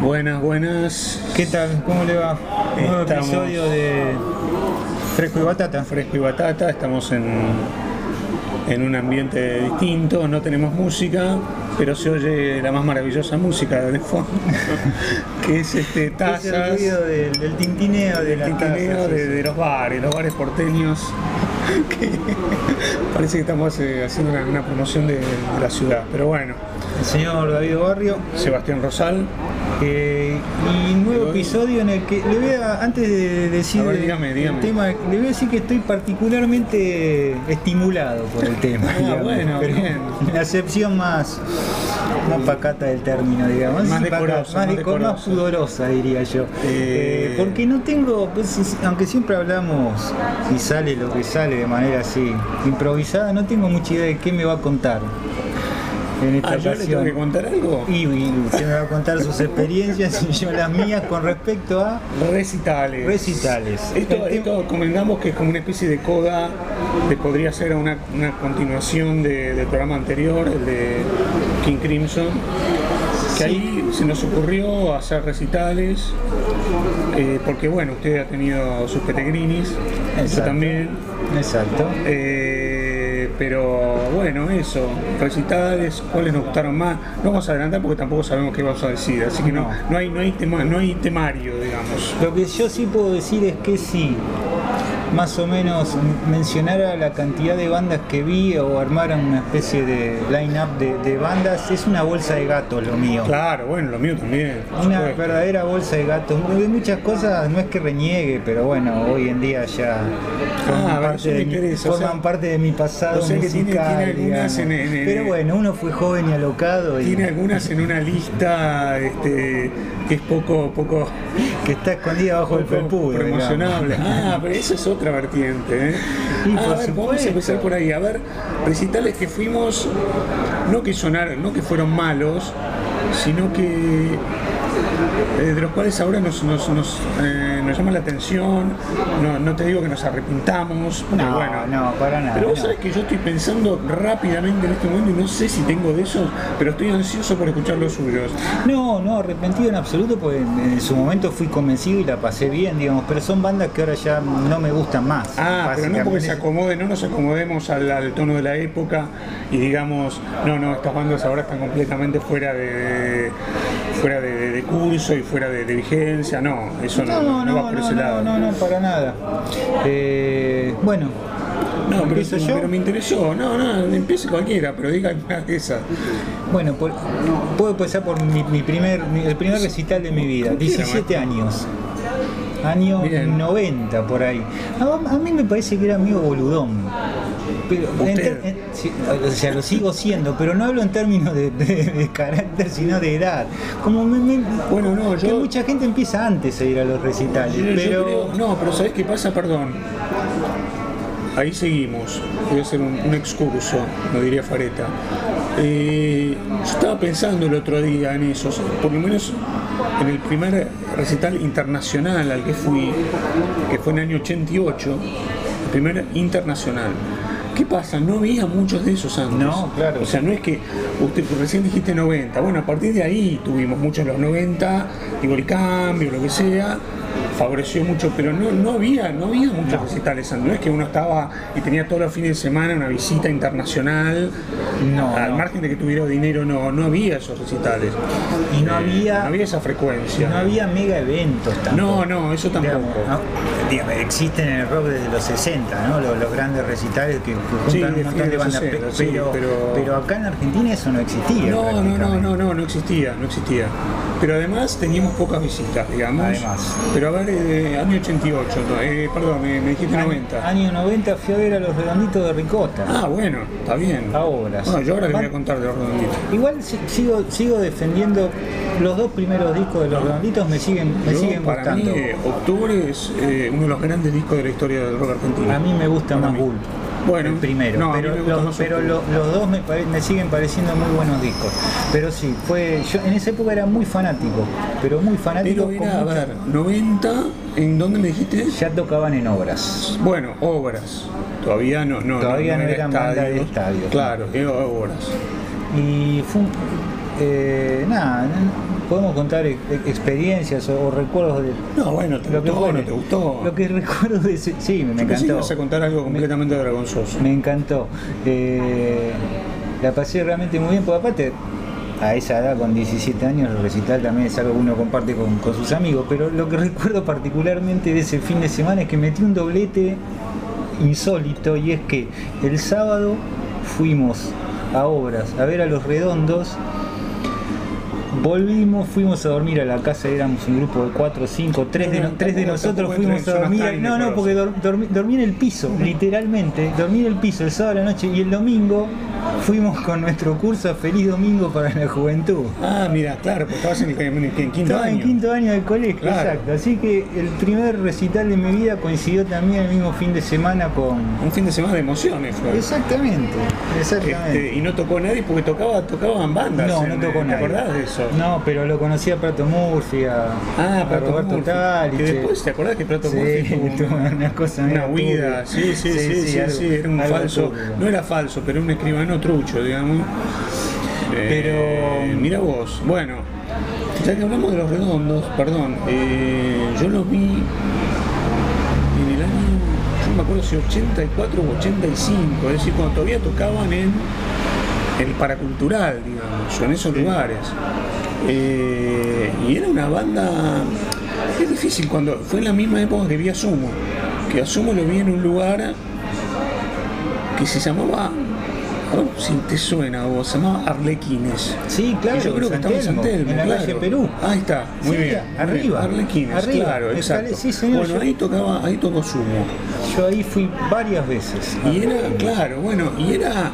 Buenas, buenas. ¿Qué tal? ¿Cómo le va? Nuevo Estamos- episodio de Fresco y Batata. Fresco y batata, estamos en, en un ambiente distinto, no tenemos música, pero se oye la más maravillosa música de fondo, que es este Es el tazas, ruido del, del tintineo de tintineo los bares, los bares porteños, que parece que estamos eh, haciendo una, una promoción de, de la ciudad, pero bueno, El señor David Barrio. Sebastián Rosal, eh, y nuevo Hoy- episodio en el que le voy a, antes de decir ver, el- dígame, el dígame. tema, le voy a decir que estoy particularmente estimulado por el tema. Ah, digamos, bueno, pero bien. La acepción más, más pacata del término, digamos. Más decorosa, más más, deco- más pudorosa, diría yo. Eh, Eh, porque no tengo, pues, es- aunque siempre hablamos y sale lo que sale de manera así improvisada, no tengo mucha idea de qué me va a contar en esta ah, yo le tengo que contar algo. Y, y usted me va a contar sus experiencias y yo las mías con respecto a Recitales. recitales. Esto, esto convengamos que es como una especie de coda que podría ser una, una continuación de- del programa anterior, el de King Crimson, que ahí se nos ocurrió hacer recitales, eh, porque bueno, usted ha tenido sus petegrinis, yo Exacto. también, Exacto. eh, pero bueno, eso, recitales, cuáles nos gustaron más, no vamos a adelantar porque tampoco sabemos qué vamos a decir, así que no, No. no, hay, no, hay, tema, no hay temario, digamos. Lo que yo sí puedo decir es que sí, más o menos mencionara la cantidad de bandas que vi o armaran una especie de line-up de, de bandas, es una bolsa de gato lo mío. Claro, bueno, lo mío también. Una supuesto. verdadera bolsa de gatos. De muchas cosas no es que reniegue, pero bueno, hoy en día ya forman, Ah, parte, de mi, o forman sea, parte de mi pasado o sea que tiene- musical. tiene algunas digamos. en- en- en- pero bueno, uno fue joven y alocado y Tiene algunas en una lista este, que es poco, poco, que está escondida bajo el felpudo. promocionable. Ah, pero eso es otra vertiente. ¿eh? Y Ah, a ver, vamos a supuesto. empezar por ahí. A ver, recitales que fuimos, no que sonaron, no que fueron malos, sino que eh, de los cuales ahora nos, nos, nos, eh, nos llama la atención. No, no te digo que nos arrepintamos, No, bueno, no, para nada. Pero vos no. sabés que yo estoy pensando rápidamente en este momento y no sé si tengo de esos, pero estoy ansioso por escuchar los suyos. No, no, arrepentido en absoluto, porque en, su momento fui convencido y la pasé bien, digamos, pero son bandas que ahora ya no me gustan más. Ah, pero no porque se acomode, no nos acomodemos al, al tono de la época y digamos, no, no, estas bandas ahora están completamente fuera de, fuera de, de- de curso y fuera de, de vigencia, no, eso no, no, no va por ese no, lado. no, no, para nada. Eh, bueno, No, pero, ¿empiezo yo? pero me interesó, no, no, empiece cualquiera, pero diga una de esas. Bueno, por- puedo empezar por mi, mi primer, mi- el primer recital de mi vida, Como quiera, 17 años. Año Bien. 90 por ahí. A, a mí me parece que era amigo boludón. Pero ter- en- sí, o sea, lo sigo siendo, pero no hablo en términos de, de- de carácter, sino de edad. Como me- me- Bueno, no, que yo- mucha gente empieza antes a ir a los recitales, Yo- pero creo- no, pero ¿sabés qué pasa? Perdón. Ahí seguimos. Voy a hacer un, un excurso, lo diría Fareta. Eh, yo estaba pensando el otro día en eso, por lo menos en el primer recital internacional al que fui, que fue en el año 88, el primer internacional. ¿Qué pasa? No había muchos de esos antes. No, claro. O sea, no es que usted recién dijiste 90. Bueno, a partir de ahí tuvimos muchos los 90, digo el cambio, lo que sea, favoreció mucho, pero no, no había, no había muchos recitales. No es que uno estaba y tenía todos los fines de semana una visita internacional. No, Al no. margen de que tuviera dinero, no, no había esos recitales. y no Eh, había, no había esa frecuencia. no había mega eventos No, tampoco. no, eso tampoco. Digamos, ¿no? Digamos, existen en el rock desde los 60, ¿no? Los, los grandes recitales que, juntan Sí, un montón de bandas, 60, pe- sí, pero, pero- pero acá en Argentina eso no existía. No, no, no, no, no, no existía, no existía. Pero además teníamos pocas visitas, digamos. Además. Pero a ver, año 88, no, eh, perdón, me, me dijiste Año- 90. Año 90 fui a ver a los redonditos de Ricota. Ah, bueno, está bien. Ahora. Bueno, yo ahora le voy a contar de los redonditos. Igual si- sigo, sigo defendiendo los dos primeros discos de los redonditos me siguen, me Yo, siguen para gustando. mí, eh, Octubre es eh, uno de los grandes discos de la historia del rock argentino. A mí me gusta Para más mí. Bueno, el primero, no, pero, los, pero los dos me, pare- me siguen pareciendo muy buenos discos. Pero sí, fue yo en esa época era muy fanático, pero muy fanático. Pero era, a ver, 90, ¿en dónde me dijiste? ya tocaban en obras. Bueno, obras. Todavía no, no, Todavía no era eran banda de estadios. Claro, obras. Y fue eh, nada, podemos contar e- e- experiencias o, o recuerdos de No, bueno, te lo que gustó, no te gustó. Lo que recuerdo de ese, sí, me que encantó. ibas a contar algo completamente vergonzoso. Me encantó. Eh, la pasé realmente muy bien, porque aparte, a esa edad, con 17 años, el recital también es algo que uno comparte con, con sus amigos. Pero lo que recuerdo particularmente de ese fin de semana es que metí un doblete insólito y es que el sábado fuimos a obras a ver a los redondos. Volvimos, fuimos a dormir a la casa, éramos un grupo de 4 o 5, 3 de, No, tres de nosotros fuimos a dormir. No, no, porque dor- dormí, dormí en el piso, literalmente, dormí en el piso el sábado a la noche y el domingo fuimos con nuestro curso a Feliz Domingo para la Juventud. Ah, mira, claro, porque estabas en, en- en quinto Estaba año. en quinto año del colegio, Claro. exacto. Así que el primer recital de mi vida coincidió también el mismo fin de semana con. Un fin de semana de emociones. Exactamente, exactamente. Este, y no tocó nadie porque tocaba, tocaban bandas. No, en- no tocó ¿Te nadie. acordás de eso? No, pero lo conocí a Prato Murphy, a, Ah, a Prato Roberto Murphy. Talich. Que después, ¿te acordás que Prato Sí, Murphy tuvo una cosa una huida? Sí, sí, sí, sí, sí, algo- era un falso. turbio. No era falso, pero un escribano trucho, digamos. Eh, Pero- mira vos, bueno, ya que hablamos de los redondos, perdón, eh, yo los vi en el año, yo me acuerdo si 84 o 85, es decir, cuando todavía tocaban en el paracultural, digamos, o en esos lugares. Eh, y era una banda. Es difícil cuando. Fue en la misma época que vi a Sumo. Que a Sumo lo vi en un lugar que se llamaba. Si te suena vos, se llamaba Arlequines. Sí, claro, Y yo creo que estaba en Telmo, en la claro. calle Perú. Ahí está, muy Sí, bien. arriba. Arlequines, arriba, claro, exacto. sí, señor, bueno, yo- ahí tocaba, ahí tocó Sumo. Yo ahí fui varias veces. Y era, claro, bueno, y era,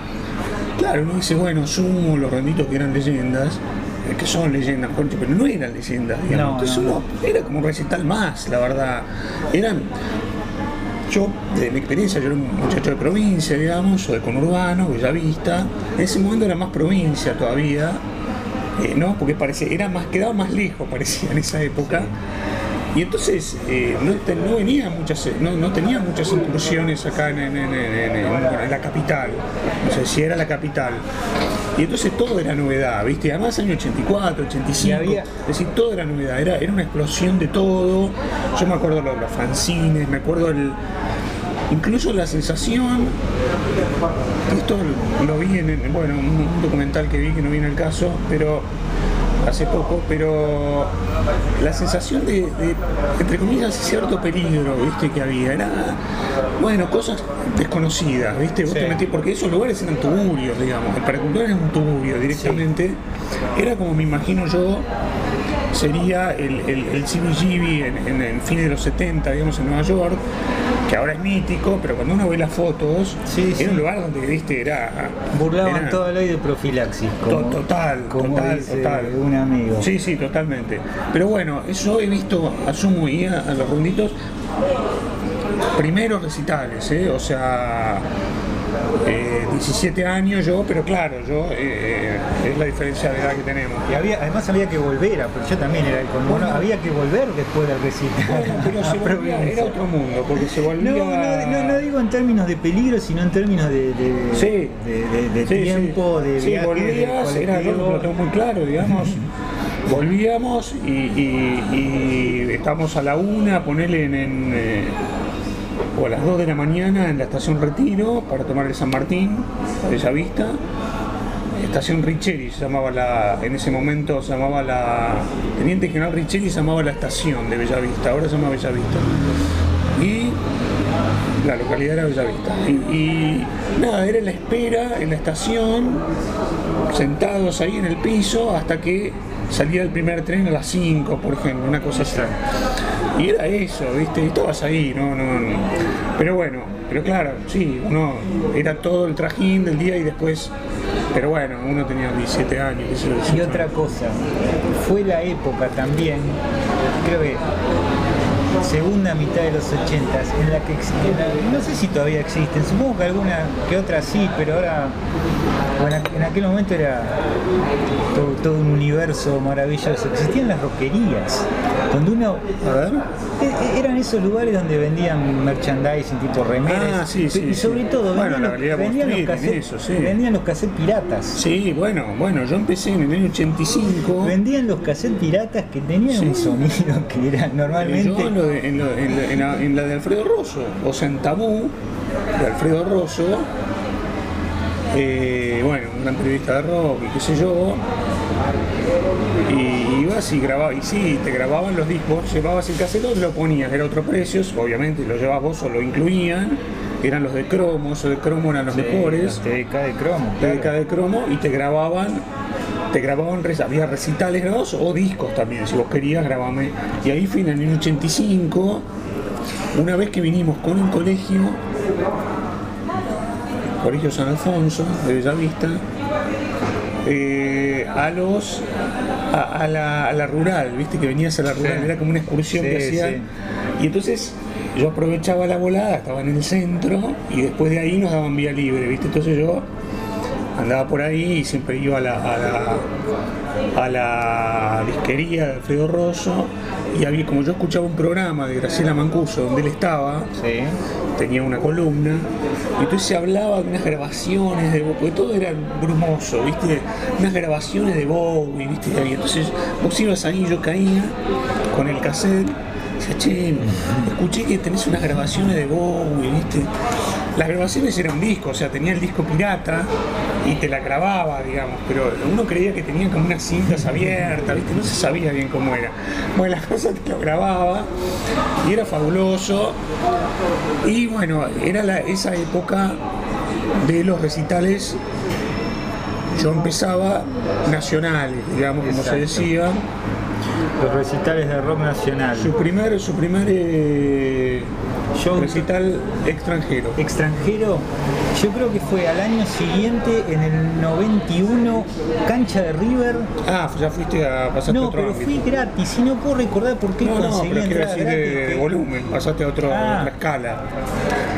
claro, uno dice, bueno, sumo los renditos que eran leyendas, eh, que son leyendas, pero no eran leyendas, digamos. No, Entonces no, uno era como un recital más, la verdad. Eran, de mi experiencia, yo era un muchacho de provincia, digamos, o de conurbano, Bellavista. En ese momento era más provincia todavía, eh, ¿no? Porque parecía, era más, quedaba más lejos, parecía en esa época. Y entonces eh, no, no venía muchas, no, no tenía muchas incursiones acá en, en- en- en la capital. No sé si era la capital. Y entonces todo era novedad, ¿viste? Además año 84, 85, Y había- es decir, todo era novedad, era, era una explosión de todo. Yo me acuerdo los, los fanzines, me acuerdo el, incluso la sensación, esto lo, vi en, en, bueno, un, un documental que vi que no viene al caso, pero hace poco, pero la sensación de, de, entre comillas, cierto peligro, viste, que había, era, bueno, cosas desconocidas, viste, vos Sí. te metés, porque esos lugares eran tuburios, digamos, el paracultor era un tuburio directamente, era como me imagino yo, sería el, el, el CBGB en, en, en fines de los 70, digamos, en Nueva York, que ahora es mítico, pero cuando uno ve las fotos, Sí, era sí. un lugar donde, viste, era... Burlaban era- toda la ley de profilaxis. To- Como, total, como total, dice total. un amigo. Sí, sí, totalmente. Pero bueno, eso he visto a Sumo y a, a los runditos primeros recitales, ¿eh? o sea, eh, 17 años yo, pero claro, yo eh, es la diferencia de edad que tenemos. Y había, además había que volver, a, pero yo también era el colmo, había que volver después del recital. Bueno, pero se a volvía, provincia. era otro mundo, porque se volvía... No, no, no, no digo en términos de peligro, sino en términos de, de, Sí. de, de- de Sí, sí. tiempo, de Sí, viaje, de volvías, era, lo tengo muy claro, digamos. Volvíamos y, y, y estábamos a la una, ponerle en, en, eh, o a las 2 de la mañana en la estación Retiro para tomar el San Martín, Bellavista. Estación Richeri se llamaba la, en ese momento llamaba la, Teniente General Richeri llamaba la estación de Bellavista, ahora se llama Bellavista. Y la localidad era Bellavista. Y, y nada, era la espera en la estación, sentados ahí en el piso, hasta que salía el primer tren a las 5, por ejemplo, una cosa así. Y era eso, ¿viste? Y estabas ahí, no, no, no. Pero bueno, pero claro, sí, uno era todo el trajín del día y después. Pero bueno, uno tenía 17 años. yo, Y 18. otra cosa, fue la época también, creo que segunda mitad de los 80 en la que en la- no sé si todavía existen, supongo que alguna que otra sí, pero ahora bueno, en aquel momento era todo, todo un universo maravilloso. Existían las roquerías. Donde uno. A ver. e- Eran esos lugares donde vendían merchandising tipo remeras. Ah, sí, sí, Y sobre sí. todo vendían, la los, vendían, los cassettes, eso, vendían los cassettes piratas. Sí, bueno, bueno, yo empecé en el año 85. Vendían los cassettes piratas que tenían un sonido que era normalmente. Yo en, lo de- en lo- en la, en la- en la de Alfredo Rosso, o sea, en Tabú, de Alfredo Rosso, eh, bueno, un gran periodista de rock y qué sé yo, ibas y grababas, y sí, te grababan los discos, llevabas el cassette lo ponías, era otro precio, obviamente lo llevabas vos o lo incluían, eran los de cromo, esos de cromo eran los Sí, mejores. TDK de cromo, claro. TDK de cromo y te grababan te grababan había recitales grabados o discos también si vos querías grabame y ahí fue en el año 85 una vez que vinimos con un colegio colegio San Alfonso de Bellavista eh, a los a, a la, a la rural viste que venías a la rural Sí. era como una excursión que hacían sí. y entonces yo aprovechaba la volada estaba en el centro y después de ahí nos daban vía libre viste entonces yo andaba por ahí y siempre iba a la, a la, a la disquería de Alfredo Rosso y había, como yo escuchaba un programa de Graciela Mancuso donde él estaba, Sí. tenía una columna, y entonces se hablaba de unas grabaciones de Bowie, porque todo era brumoso, ¿viste? Unas grabaciones de Bowie, ¿viste? Y entonces vos ibas ahí, yo caía con el cassette, decía, che, escuché que tenés unas grabaciones de Bowie, ¿viste? Las grabaciones eran un disco, o sea, tenía el disco pirata y te la grababa, digamos, pero uno creía que tenía como unas cintas abiertas, ¿viste? No se sabía bien cómo era. Bueno, las cosas te lo grababa y era fabuloso. Y bueno, era la- esa época de los recitales. Yo empezaba nacionales, digamos, como se decía. Los recitales de rock nacional. Su primer, su primer eh, Yo- recital extranjero. extranjero, yo creo que fue al año siguiente, en el 91, cancha de River. Ah, ya fuiste a pasaste a No, otro pero ámbito. fui gratis y no puedo recordar por qué No, no, conseguí pero entrada decir de, gratis. de que- volumen, pasaste a otro- Ah. otra escala.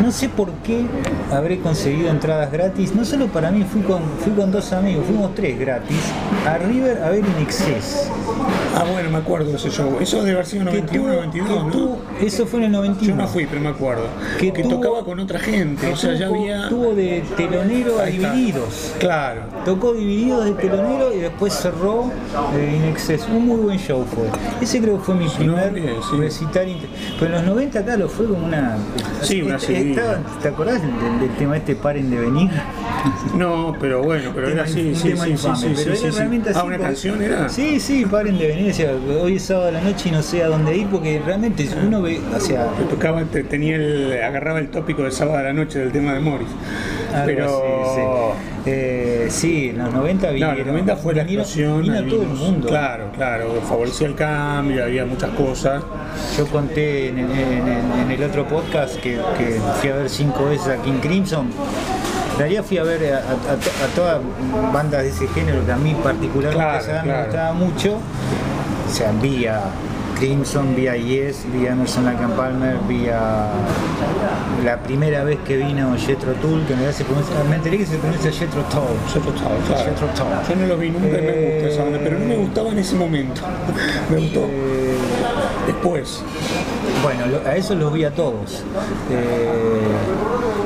No sé por qué habré conseguido entradas gratis. No solo para mí, fui con, fui con dos amigos, fuimos tres gratis, a River a ver In Excess. Ah, bueno, me acuerdo de ese show. Eso debe haber sido Que 91, tuvo- 92, que ¿no? eso fue en el 91. Yo no fui, pero me acuerdo. Que Que, tuvo- tocaba con otra gente, o sea, ya había... Tuvo de telonero a. Divididos. Claro. Tocó Divididos de telonero y después cerró eh, In Excess. Un muy buen show fue. Ese creo que fue mi primer bien, sí. recital. Pero en los 90 acá lo fue como una... Sí, una seguidilla. Estaba- ¿Te acordás del, del tema este Paren de venir? No, pero bueno, pero era así, sí, sí, sí, pero sí, era realmente así Ah, una porque- canción era. Sí, sí, paren de venir. O sea, hoy es sábado a la noche y no sé a dónde ir porque realmente uno ve, o sea, tocaba, te- tenía el, agarraba el tópico del sábado a la noche del tema de Morris. Pero sí. Eh, sí, en los 90 No, vinieron. en los 90 fue la explosión. Vino ahí todo el mundo. Claro, claro, favorecía el cambio, había muchas cosas. Yo conté en, en- en- en el otro podcast que, que fui a ver cinco veces a King Crimson. En realidad fui a ver a, a- a to- a todas bandas de ese género que a mí particularmente Claro, esa banda me gustaba mucho. O sea, vi a Crimson, vi a Yes, vi a Emerson and Palmer, vi a la primera vez que vino Jethro Tull, que en realidad se pronuncia, me enteré que se pronuncia Jethro Tull. Jethro Tull, claro. Jethro Tull. Yo no lo vi nunca y me gusta esa banda, pero no me Eh, gustaba en ese momento. me gustó Eh, después. bueno, lo- a eso los vi a todos. Eh,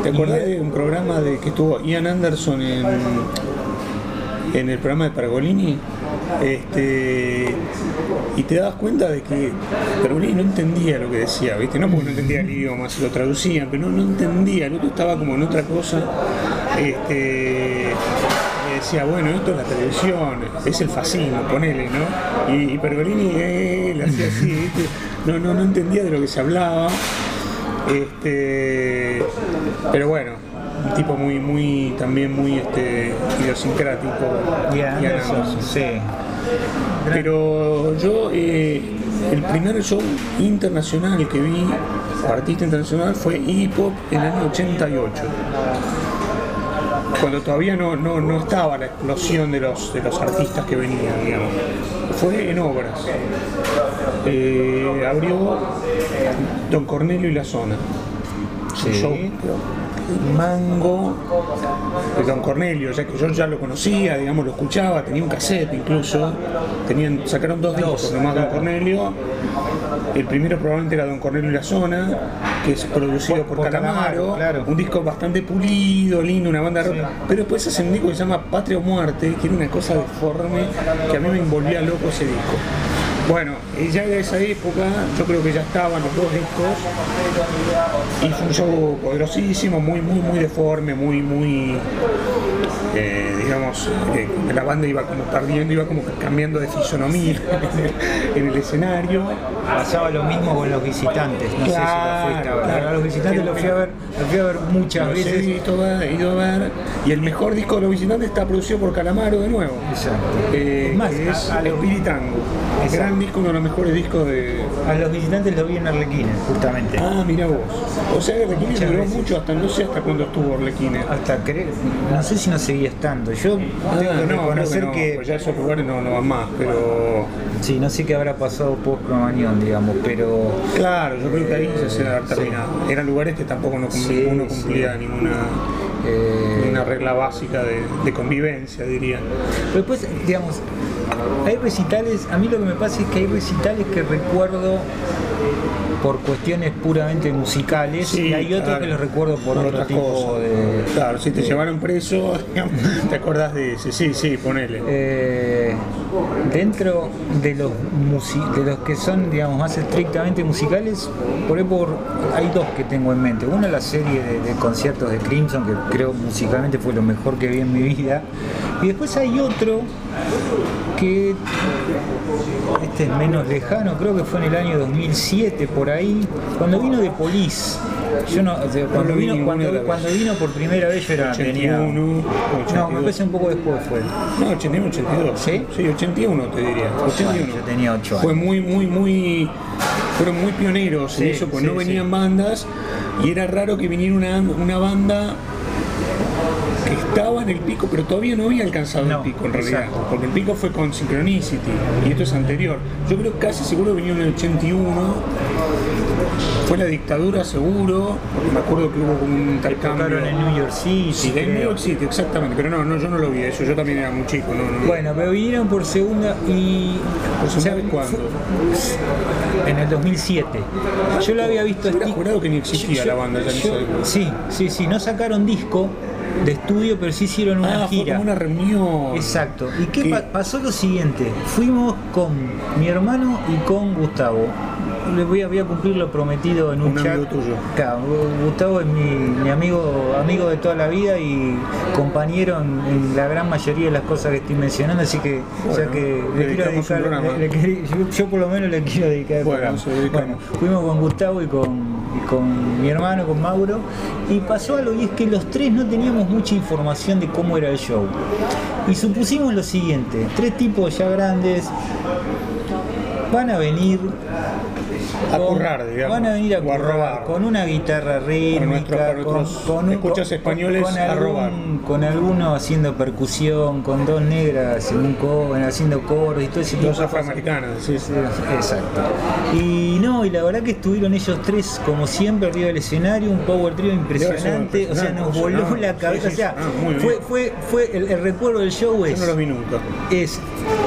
¿Te y- acordás de un programa de que estuvo Ian Anderson en, en el programa de Pergolini? Este, y te dabas cuenta de que Pergolini no entendía lo que decía, ¿viste? No porque no entendía el idioma, se lo traducían, pero no, no entendía, el otro estaba como en otra cosa. Este, decía, bueno, esto es la televisión, es el fascismo, ponele, ¿no? Y, y Pergolini le hacía así, ¿viste? No, no, no entendía de lo que se hablaba. Este, pero bueno, un tipo muy, muy, también muy este, idiosincrático. Anderson, Anderson. sí. Pero yo, eh, el primer show internacional que vi, artista internacional, fue Iggy Pop en el año 88. Cuando todavía no, no, no estaba la explosión de los, de los artistas que venían, digamos. Fue en obras. Eh, abrió Don Cornelio y la Zona. Sí. show Mango de Don Cornelio, ya que yo ya lo conocía, digamos, lo escuchaba, tenía un cassette incluso, tenían, sacaron dos discos nomás Don Cornelio, el primero probablemente era Don Cornelio y la Zona, que es producido por, Por- Calamaro, Calamaro, claro. un disco bastante pulido, lindo, una banda rock, pero después hacen un disco que se llama Patria o Muerte, que era una cosa deforme que a mí me envolvía loco ese disco. Bueno, ya de esa época, yo creo que ya estaban los dos discos, y fue un show poderosísimo, muy, muy, muy deforme, muy, muy, eh, digamos, eh, la banda iba como perdiendo, iba como cambiando de fisonomía en el escenario. Pasaba lo mismo con los visitantes, no sé si Claro, lo fuiste a ver. claro. Los visitantes los fui a ver, los fui a ver muchas Los veces. he ido a, he ido a ver, y el mejor disco de los visitantes está producido por Calamaro de nuevo. Exacto. Eh, Es más, que es a, a los. Exacto. Gran disco, uno de los mejores discos de. a los visitantes los vi en Arlequines, justamente. Ah, mira vos. O sea, Arlequines duró veces. mucho, hasta no sé hasta cuándo estuvo Arlequines. Hasta creo, no sé si no estando. Yo tengo Ah, que no, reconocer no, que, pues ya esos lugares no, no van más, pero sí, no sé qué habrá pasado post Cromañón, digamos, pero claro, yo creo que ahí ya se ha terminado. Eran lugares que tampoco no cum- Sí, ninguno sí. cumplía ninguna, eh, ninguna regla básica de, de convivencia, diría. Pero después, digamos, hay recitales, a mí lo que me pasa es que hay recitales que recuerdo por cuestiones puramente musicales Sí, y hay otros claro. que los recuerdo por, otro otras tipo cosas. de... Claro, si te de- llevaron preso, te acordás de ese. Sí, sí, ponele. Eh, dentro de los de los que son digamos más estrictamente musicales por ahí por hay dos que tengo en mente uno la serie de, de conciertos de Crimson que creo musicalmente fue lo mejor que vi en mi vida y después hay otro que este es menos lejano creo que fue en el año 2007 por ahí cuando vino de Police yo no, o sea, cuando, vino, cuando, cuando vino por primera vez yo era, tenía 81, no, me 82. parece un poco después fue No, 81, 82. ¿Sí? Sí, 81 te diría. 81. Yo tenía ocho Fue años. muy, muy, muy. Fueron muy pioneros en Sí, eso, pues sí, no venían sí. bandas y era raro que viniera una, una banda que estaba en el pico, pero todavía no había alcanzado No, el pico en realidad, exacto. porque el pico fue con Synchronicity y esto es anterior. Yo creo que casi seguro venía en el 81. Fue la dictadura seguro, porque me acuerdo que hubo como un intercambio. Tocaron en New York City. Sí, en New. York City, exactamente, pero no, no, yo no lo vi eso, yo también era muy chico, no, no. Bueno, pero vinieron por segunda y. ¿Por segunda cuándo? En el 2007. Yo lo había visto Yo jurado que ni existía la banda ya yo-. Sí, sí, sí. No sacaron disco de estudio, pero sí hicieron una Ah, fue gira. como una reunión. Exacto. ¿Y qué pa- pasó lo siguiente? Fuimos con mi hermano y con Gustavo. Le voy a, voy a cumplir lo prometido en un, Un chat. amigo tuyo. Claro, Gustavo es mi, mi amigo, amigo de toda la vida y compañero en, en la gran mayoría de las cosas que estoy mencionando, así que Bueno, que le quiero dedicar, le- le yo, yo por lo menos le quiero dedicar el Bueno, fuimos con Gustavo y con, con mi hermano, con Mauro, y pasó algo, y es que los tres no teníamos mucha información de cómo era el show. Y supusimos lo siguiente, tres tipos ya grandes van a venir A con- currar, digamos, Van a venir a o a currar robar. con una guitarra rítmica, nuestro- para con, nuestros con un- escuchas con- españoles, con a algún- robar. con alguno haciendo percusión, con dos negras en un coro, haciendo coros y todo ese Dos afroamericanas, sí, sí. Exacto. Y no, y la verdad que estuvieron ellos tres, como siempre, arriba del escenario, un power trio impresionante. O sea, nos voló la cabeza. sí, O sea. Ah, fue, fue, fue el, el recuerdo del show Yo es, no los vi nunca. es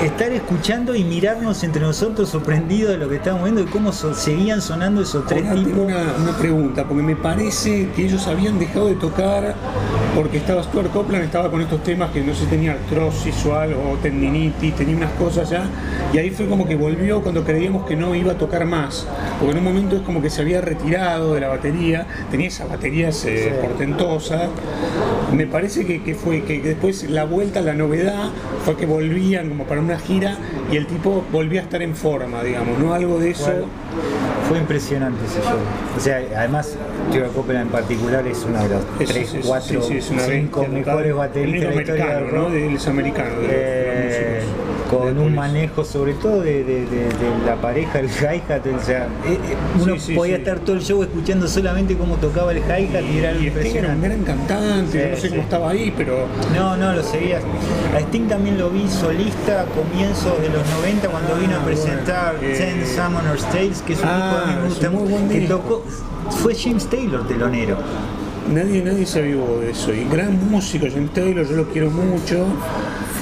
estar escuchando y mirarnos entre nosotros sorprendidos de lo que estábamos viendo y cómo so- seguían sonando esos tres Ahora tengo tipos. una, una pregunta, porque me parece que ellos habían dejado de tocar porque estaba Stuart Copeland, estaba con estos temas que no sé, tenía artrosis o algo, o tendinitis, tenía unas cosas ya, y ahí fue como que volvió cuando creíamos que no iba a tocar más, porque en un momento es como que se había retirado de la batería, tenía esas baterías eh, Sí. portentosas, me parece que, que fue que después la vuelta, la novedad, fue que volvían como para una gira y el tipo volvía a estar en forma, digamos, no algo de eso. Bueno, Fue impresionante ese show. O sea, además, Stuart Copeland en particular es uno de los Es- 3, es- 4, sí, sí, es una 5 bestia mejores bateristas de la historia del rock. ¿no? De los- de los Eh, músicos. Con un manejo sobre todo de, de- de- de la pareja, el hi-hat, o sea, eh, eh, uno Sí, sí, podía sí. estar todo el show escuchando solamente cómo tocaba el hi-hat y era algo Y Sting era un gran cantante, no sé cómo estaba ahí, pero No, no, lo seguías. A Sting también lo vi solista a comienzos de los 90 cuando vino a Ah, presentar bueno, eh. Ten Summoner's Tales, que es un Ah, disco que me gusta muy buen que tocó, fue James Taylor telonero. nadie, nadie se avivó de eso. Y gran músico, James Taylor, yo lo quiero mucho.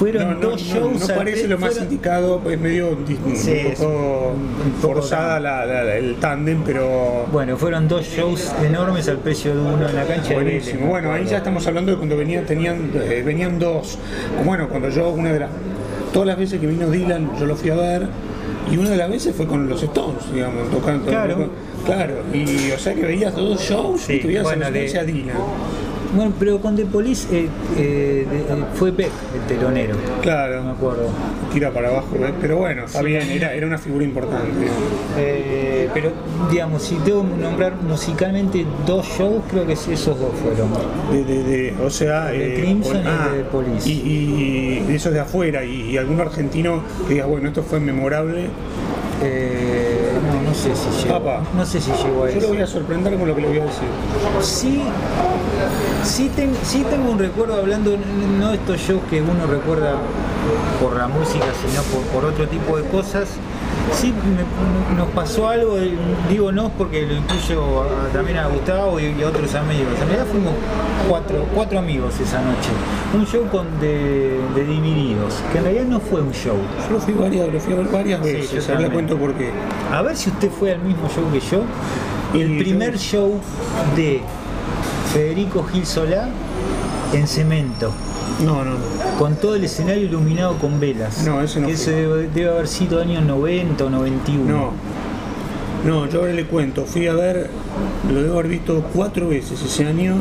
Fueron no, no, dos shows. No, parece lo más fueron- indicado, es medio di- Sí, un poco un poco forzada la- la- la- el tándem, pero Bueno, fueron dos shows enormes al precio de uno en la cancha buenísimo. Bueno, ahí ya estamos hablando de cuando venían, tenían, eh, venían dos. Bueno, cuando yo, una de las. Todas las veces que vino Dylan, yo lo fui a ver. Y una de las veces fue con los Stones, digamos, tocando. Claro. claro, y o sea que veías dos shows Sí, y te veías bueno, a de- a Dylan. Bueno, pero con The Police eh, eh, eh, fue Beck el telonero, me Claro, acuerdo. tira para abajo, ¿ves? pero bueno, está Sí. bien, era, era una figura importante. Eh, pero, digamos, si que nombrar musicalmente dos shows, creo que esos dos fueron. De, de, de- o sea, De Crimson y ah, de Police. Y, y, y esos de afuera, y, y algún argentino que diga, bueno, esto fue memorable. Eh, no, sé si llegó. Papá. No sé si llegó a Yo lo eso. voy a sorprender con lo que le voy a decir. Sí, sí, ten- sí tengo un recuerdo hablando, no de estos shows que uno recuerda por la música, sino por, por otro tipo de cosas. Sí, me- nos pasó algo, eh, digo no porque lo incluyo a- también a Gustavo y, y a otros amigos. En realidad fuimos cuatro, cuatro amigos esa noche. Un show con de, de Divididos, que en realidad no fue un show. Yo lo fui, varias, lo fui a ver varias Sí, veces, yo le cuento por qué. A ver si usted fue al mismo show que yo. El primer show de Federico Gil Solá en cemento, No, no, no. con todo el escenario iluminado con velas. No, ese no Que ese debe, debe haber sido años 90 o 91. No. No, yo ahora le cuento, fui a ver, lo debo haber visto cuatro veces ese año,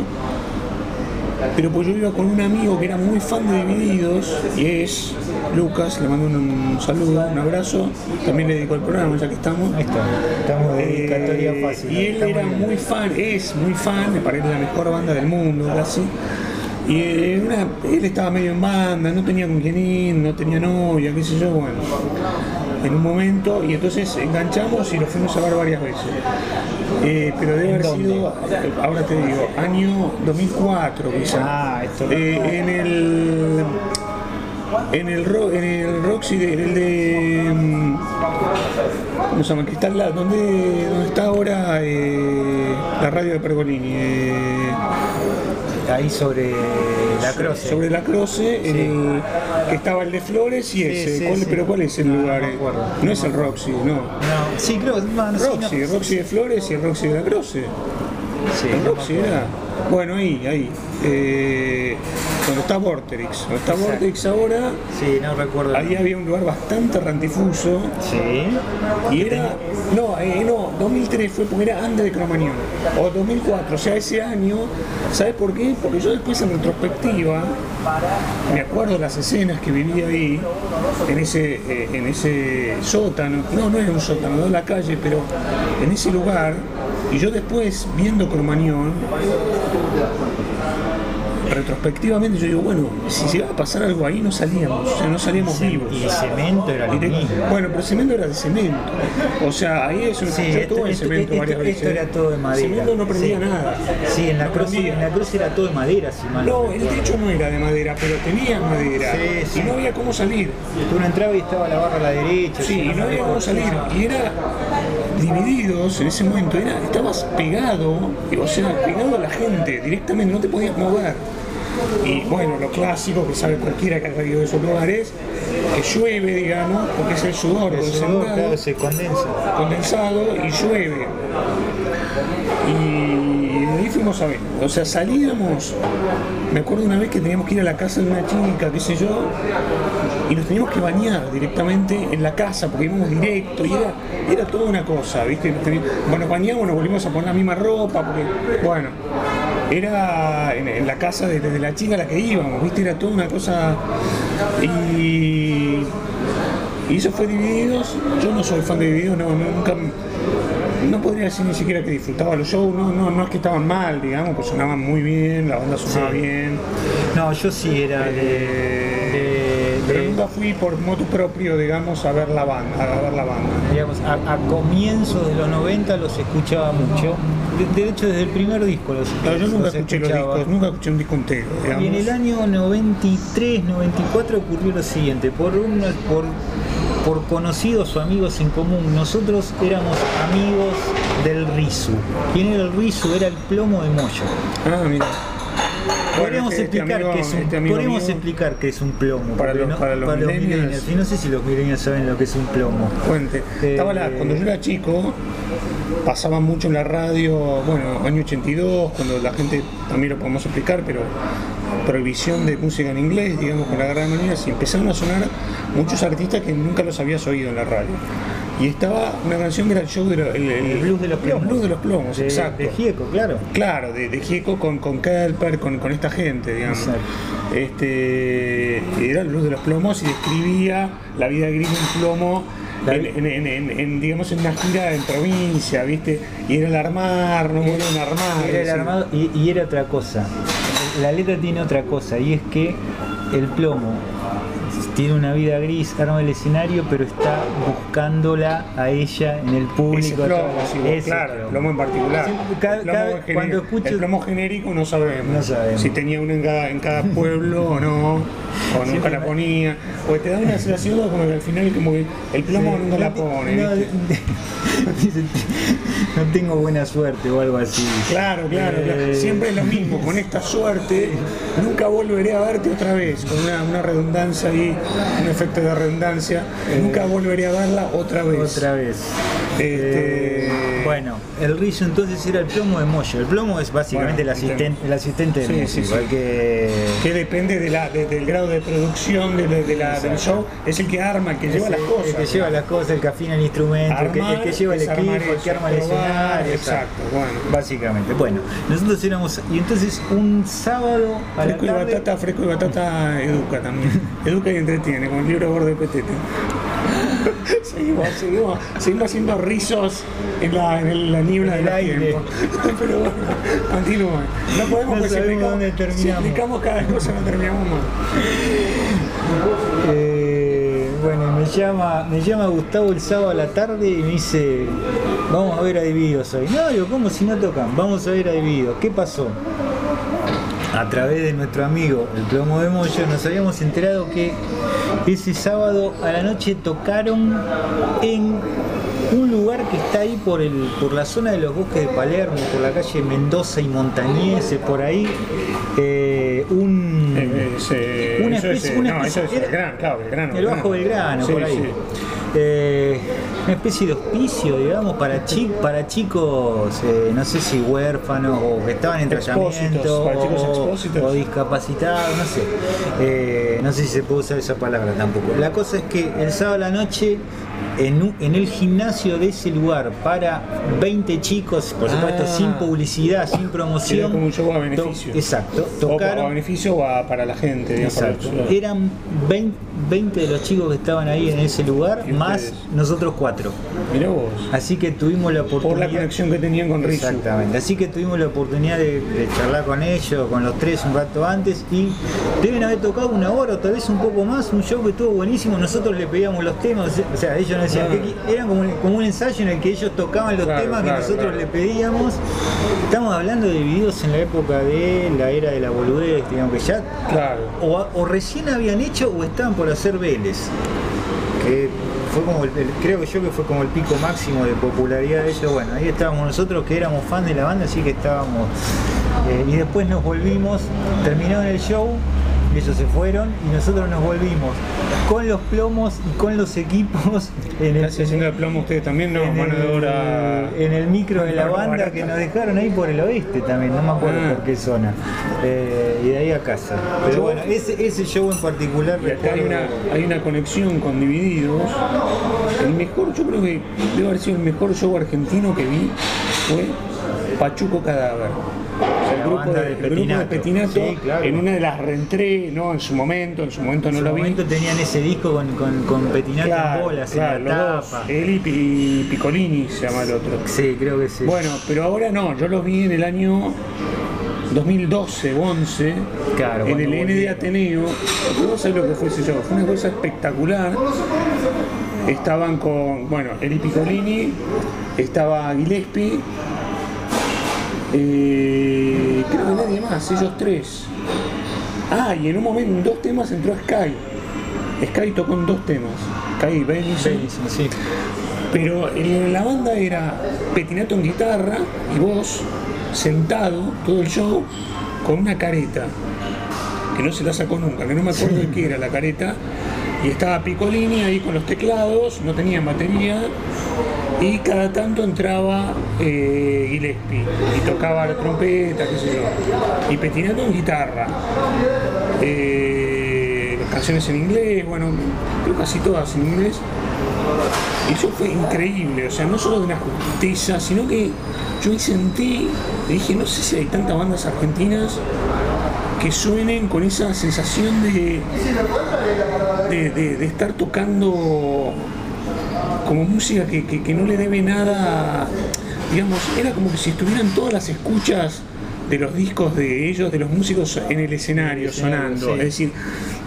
pero pues yo iba con un amigo que era muy fan de Divididos, y es Lucas, le mando un, saludo, un abrazo, también le dedico al programa ya que estamos. Ahí está, estamos de dedicatoria Eh, fácil. Y él era muy fan, es muy fan, me parece la mejor banda del mundo casi. Y una- él estaba medio en banda, no tenía con quién ir, no tenía novia, qué sé yo, bueno. En un momento, y entonces enganchamos y lo fuimos a ver varias veces. Eh, pero debe haber dónde? sido, ahora te digo, año 2004 quizá. Ah, esto no- Eh, en el en el, ro- en el Roxy, de, en el de. mm, ¿Cómo se llama? Que está al lado, donde, donde está ahora eh, la radio de Pergolini. eh, Ahí sobre la cruz. sobre la Croce, en Sí. el, que estaba el de Flores y ese. sí, ¿Cuál- sí. Pero ¿cuál es el No, lugar? acuerdo. No es el Roxy, no. No, sí, creo que Roxy, Roxy de Flores y el Roxy de la Croce. sí, El Roxy era. Bueno, ahí, ahí. Eh, donde está Vorterix. Donde está Exacto. Vorterix ahora, Sí, no recuerdo. ahí había un lugar bastante rantifuso. Sí. Y era, no, eh, no, 2003 fue porque era antes de Cromañón, o 2004, o sea, ese año, ¿sabes por qué? Porque yo después en retrospectiva, me acuerdo de las escenas que viví ahí, en ese, eh, en ese sótano, no, no era un sótano, no en la calle, pero en ese lugar, y yo después viendo Cromañón, retrospectivamente yo digo, bueno, si se iba a pasar algo ahí no salíamos, o sea, no salíamos vivos. Y cemento era lo mismo. Bueno, pero el cemento era de cemento. O sea, ahí es una Sí, esto, en esto- cemento esto- varias veces. esto era todo de madera. El cemento no prendía Sí. nada. Sí, en la, No cruz, prendía. en la cruz era todo de madera, si mal No, el techo no era de madera, pero tenía madera. Sí, sí. Y no había cómo salir. Uno entraba y estaba la barra a la derecha. Sí, y no había cómo salir. Y era divididos en ese momento. Era, estabas pegado, o sea, pegado a la gente directamente, no te podías mover. Y bueno, lo clásico que sabe cualquiera que ha ido de esos lugares, que llueve, digamos, porque es el sudor El sudor, claro, se condensa. condensado y llueve. Y fuimos a ver. O sea, salíamos. Me acuerdo una vez que teníamos que ir a la casa de una chica, qué sé yo, y nos teníamos que bañar directamente en la casa porque íbamos directo y era, era toda una cosa, ¿viste? Bueno, bañamos, nos volvimos a poner la misma ropa porque, bueno, era en, la casa de, la chica a la que íbamos, ¿viste? Era toda una cosa. Y. Y eso fue Divididos. Yo no soy fan de Divididos, no, nunca. No podría decir ni siquiera que disfrutaba los shows, no, no, no es que estaban mal, digamos, pues sonaban muy bien, la banda sonaba Sí. bien. No, yo sí era de. de- Pero de- nunca fui por moto propio, digamos, a ver la banda, a ver la banda. digamos, a, a comienzos de los 90 los escuchaba mucho. De, hecho, desde el primer disco los, Claro, yo nunca los escuché los escuchaba. discos, nunca escuché un disco entero, Y en digamos. el año 93, 94 ocurrió lo siguiente, por un, por por conocidos o amigos en común, nosotros éramos amigos del Rizu. ¿Quién era el Rizu? Era el plomo de Moyo. Ah, mira. Podríamos este- este explicar amigo- que es un, este podríamos mío- explicar que es un plomo. Para los- para los millennials. Y no sé si los millennials saben lo que es un plomo. Cuente. Eh, Estaba la- cuando yo era chico, pasaba mucho en la radio, bueno, año 82, cuando la gente, también lo podemos explicar, pero prohibición de música en inglés, digamos, con la gran manera, y empezaron a sonar muchos artistas que nunca los habías oído en la radio. Y estaba una canción que era el show de lo- el, El blues de los plomos. El blues de los plomos, De- exacto. De Gieco, claro. Claro, de, de Gieco con, con Kelper, con, con esta gente, digamos. Exacto. Este, era el blues de los plomos y describía la vida gris de un plomo en, en- en- en- en, digamos, en una gira en provincia, ¿viste? Y era el armar, no era un armar. Era el armado y, y era otra cosa. La letra tiene otra cosa y es que el plomo tiene una vida gris, arma el escenario, pero está buscándola a ella en el público. Ese claro, el plomo. en particular. Sí, cada- el, plomo cada- cuando escucho- el plomo genérico no sabemos, No sabemos. si tenía uno en cada, en cada pueblo o no, o nunca la ponía, o te da una sensación como que al final como que el plomo Sí, nunca la pone. no tengo buena suerte o algo así. Claro, claro, claro. Eh, Siempre es lo mismo, con esta suerte, nunca volveré a verte otra vez, con una, una redundancia ahí, un efecto de redundancia, nunca volveré a verla otra vez. Otra vez. Este- Eh, bueno, el Rizzo entonces era el plomo de Moyo. El plomo es básicamente Bueno, el, asistente, el asistente del Sí, sí, músico, sí. el que Que depende de la, de- del grado de producción de, de- de la- del show, es el que arma, el que lleva las cosas. El que lleva las cosas, el que afina el instrumento, el que, el Armar que lleva el equipo, el que arma el escenario. exacto, bueno. Básicamente. Bueno, nosotros éramos. Y entonces un sábado a la Fresco y tarde. batata, fresco y batata educa también. Educa y entretiene, con el libro gordo de Petete. seguimos, seguimos, seguimos haciendo rizos en la, en el- la niebla del el aire. Pero bueno, continúen. No podemos No porque si dónde si terminamos. explicamos cada cosa no terminamos más. Eh, bueno, me llama, me llama Gustavo el sábado a la tarde y me dice, vamos a ver a hoy. No, digo, ¿cómo si no tocan? Vamos a ver a. ¿Qué pasó? A través de nuestro amigo el plomo de Moyo nos habíamos enterado que ese sábado a la noche tocaron en un lugar que está ahí por el por la zona de los bosques de Palermo, por la calle Mendoza y Montañeses, por ahí eh, un Eh, eh, Una eso es, especie- una no, especie- eso es era- Belgrano, claro, Belgrano. el Bajo Belgrano, Sí, por ahí. sí. Eh, una especie de hospicio, digamos, para, chi- para chicos, eh, no sé si huérfanos o que estaban en tratamiento para chicos o, expósitos. o discapacitados, no sé. Eh, no sé si se puede usar esa palabra tampoco. La cosa es que el sábado a la noche en, un- en el gimnasio de ese lugar para 20 chicos, por supuesto, Ah. sin publicidad, sin promoción. Como un show a to- beneficio. exacto, O tocaron. a beneficio o a- para la gente, digamos, Exacto. Eran 20, 20 de los chicos que estaban ahí en ese lugar, ¿Y más nosotros cuatro. Mirá vos. Así que tuvimos la oportunidad. Por la conexión que tenían con Rizu. Exactamente. Así que tuvimos la oportunidad de, de charlar con ellos, con los tres un rato antes y deben haber tocado una hora o tal vez un poco más, un show que estuvo buenísimo. Nosotros le pedíamos los temas, o sea, ellos nos decían Ah. que eran como, un- como un ensayo en el que ellos tocaban los Claro, temas claro, que nosotros le pedíamos. Estamos hablando de videos en la época de la era de la boludez, digamos que ya Claro. o, o recién habían hecho o estaban por hacer Vélez. Que fue como el, creo yo que fue como el pico máximo de popularidad de ellos. Bueno, ahí estábamos nosotros que éramos fans de la banda, así que estábamos. eh, y después nos volvimos, terminaron el show, ellos se fueron y nosotros nos volvimos con los plomos y con los equipos en el, haciendo de plomo ustedes también, no, en mano de el- obra. en el micro de la banda que nos dejaron ahí por el oeste también, no me acuerdo Ah. por qué zona. Eh, y de ahí a casa. Pero bueno, ese, ese show en particular Y acá hay una, hay una conexión con Divididos. El mejor, yo creo que debe haber sido el mejor show argentino que vi fue Pachuco Cadáver. El grupo de, de el grupo de Petinato. Petinato Sí, claro. en una de las reentré, ¿no? En su momento, en su momento En no su lo vi. momento tenían ese disco con, con, con Petinato en Claro, bolas claro, en los la dos. tapa. Él y Pi- Piccolini se llama el otro. Sí, creo que sí. Bueno, pero ahora no, yo los vi en el año 2012 o 11 Claro, en el N de. Ateneo. No sé lo que fue ese show, fue una cosa espectacular. Estaban con, bueno, Eli Piccolini, estaba Gillespie, eh, creo que nadie más, ellos tres. Ah, y en un momento en dos temas entró Sky. Sky tocó en dos temas. Kai Benison. Benison, sí. Pero en la banda era Petinato en guitarra y vos sentado todo el show con una careta que no se la sacó nunca, que no me acuerdo de qué era la careta. Y estaba Piccolini ahí con los teclados, no tenía batería y cada tanto entraba eh, Gillespie y tocaba la trompeta, qué sé yo. Y Petinato en guitarra. Eh, canciones en inglés, bueno, creo casi todas en inglés. Y eso fue increíble, o sea, no solo de una justeza, sino que yo sentí, dije, no sé si hay tantas bandas argentinas que suenen con esa sensación de, de, de- de estar tocando como música que, que- que no le debe nada, digamos, era como que si estuvieran todas las escuchas de los discos de ellos, de los músicos en el escenario escenario, sonando, sí. es decir,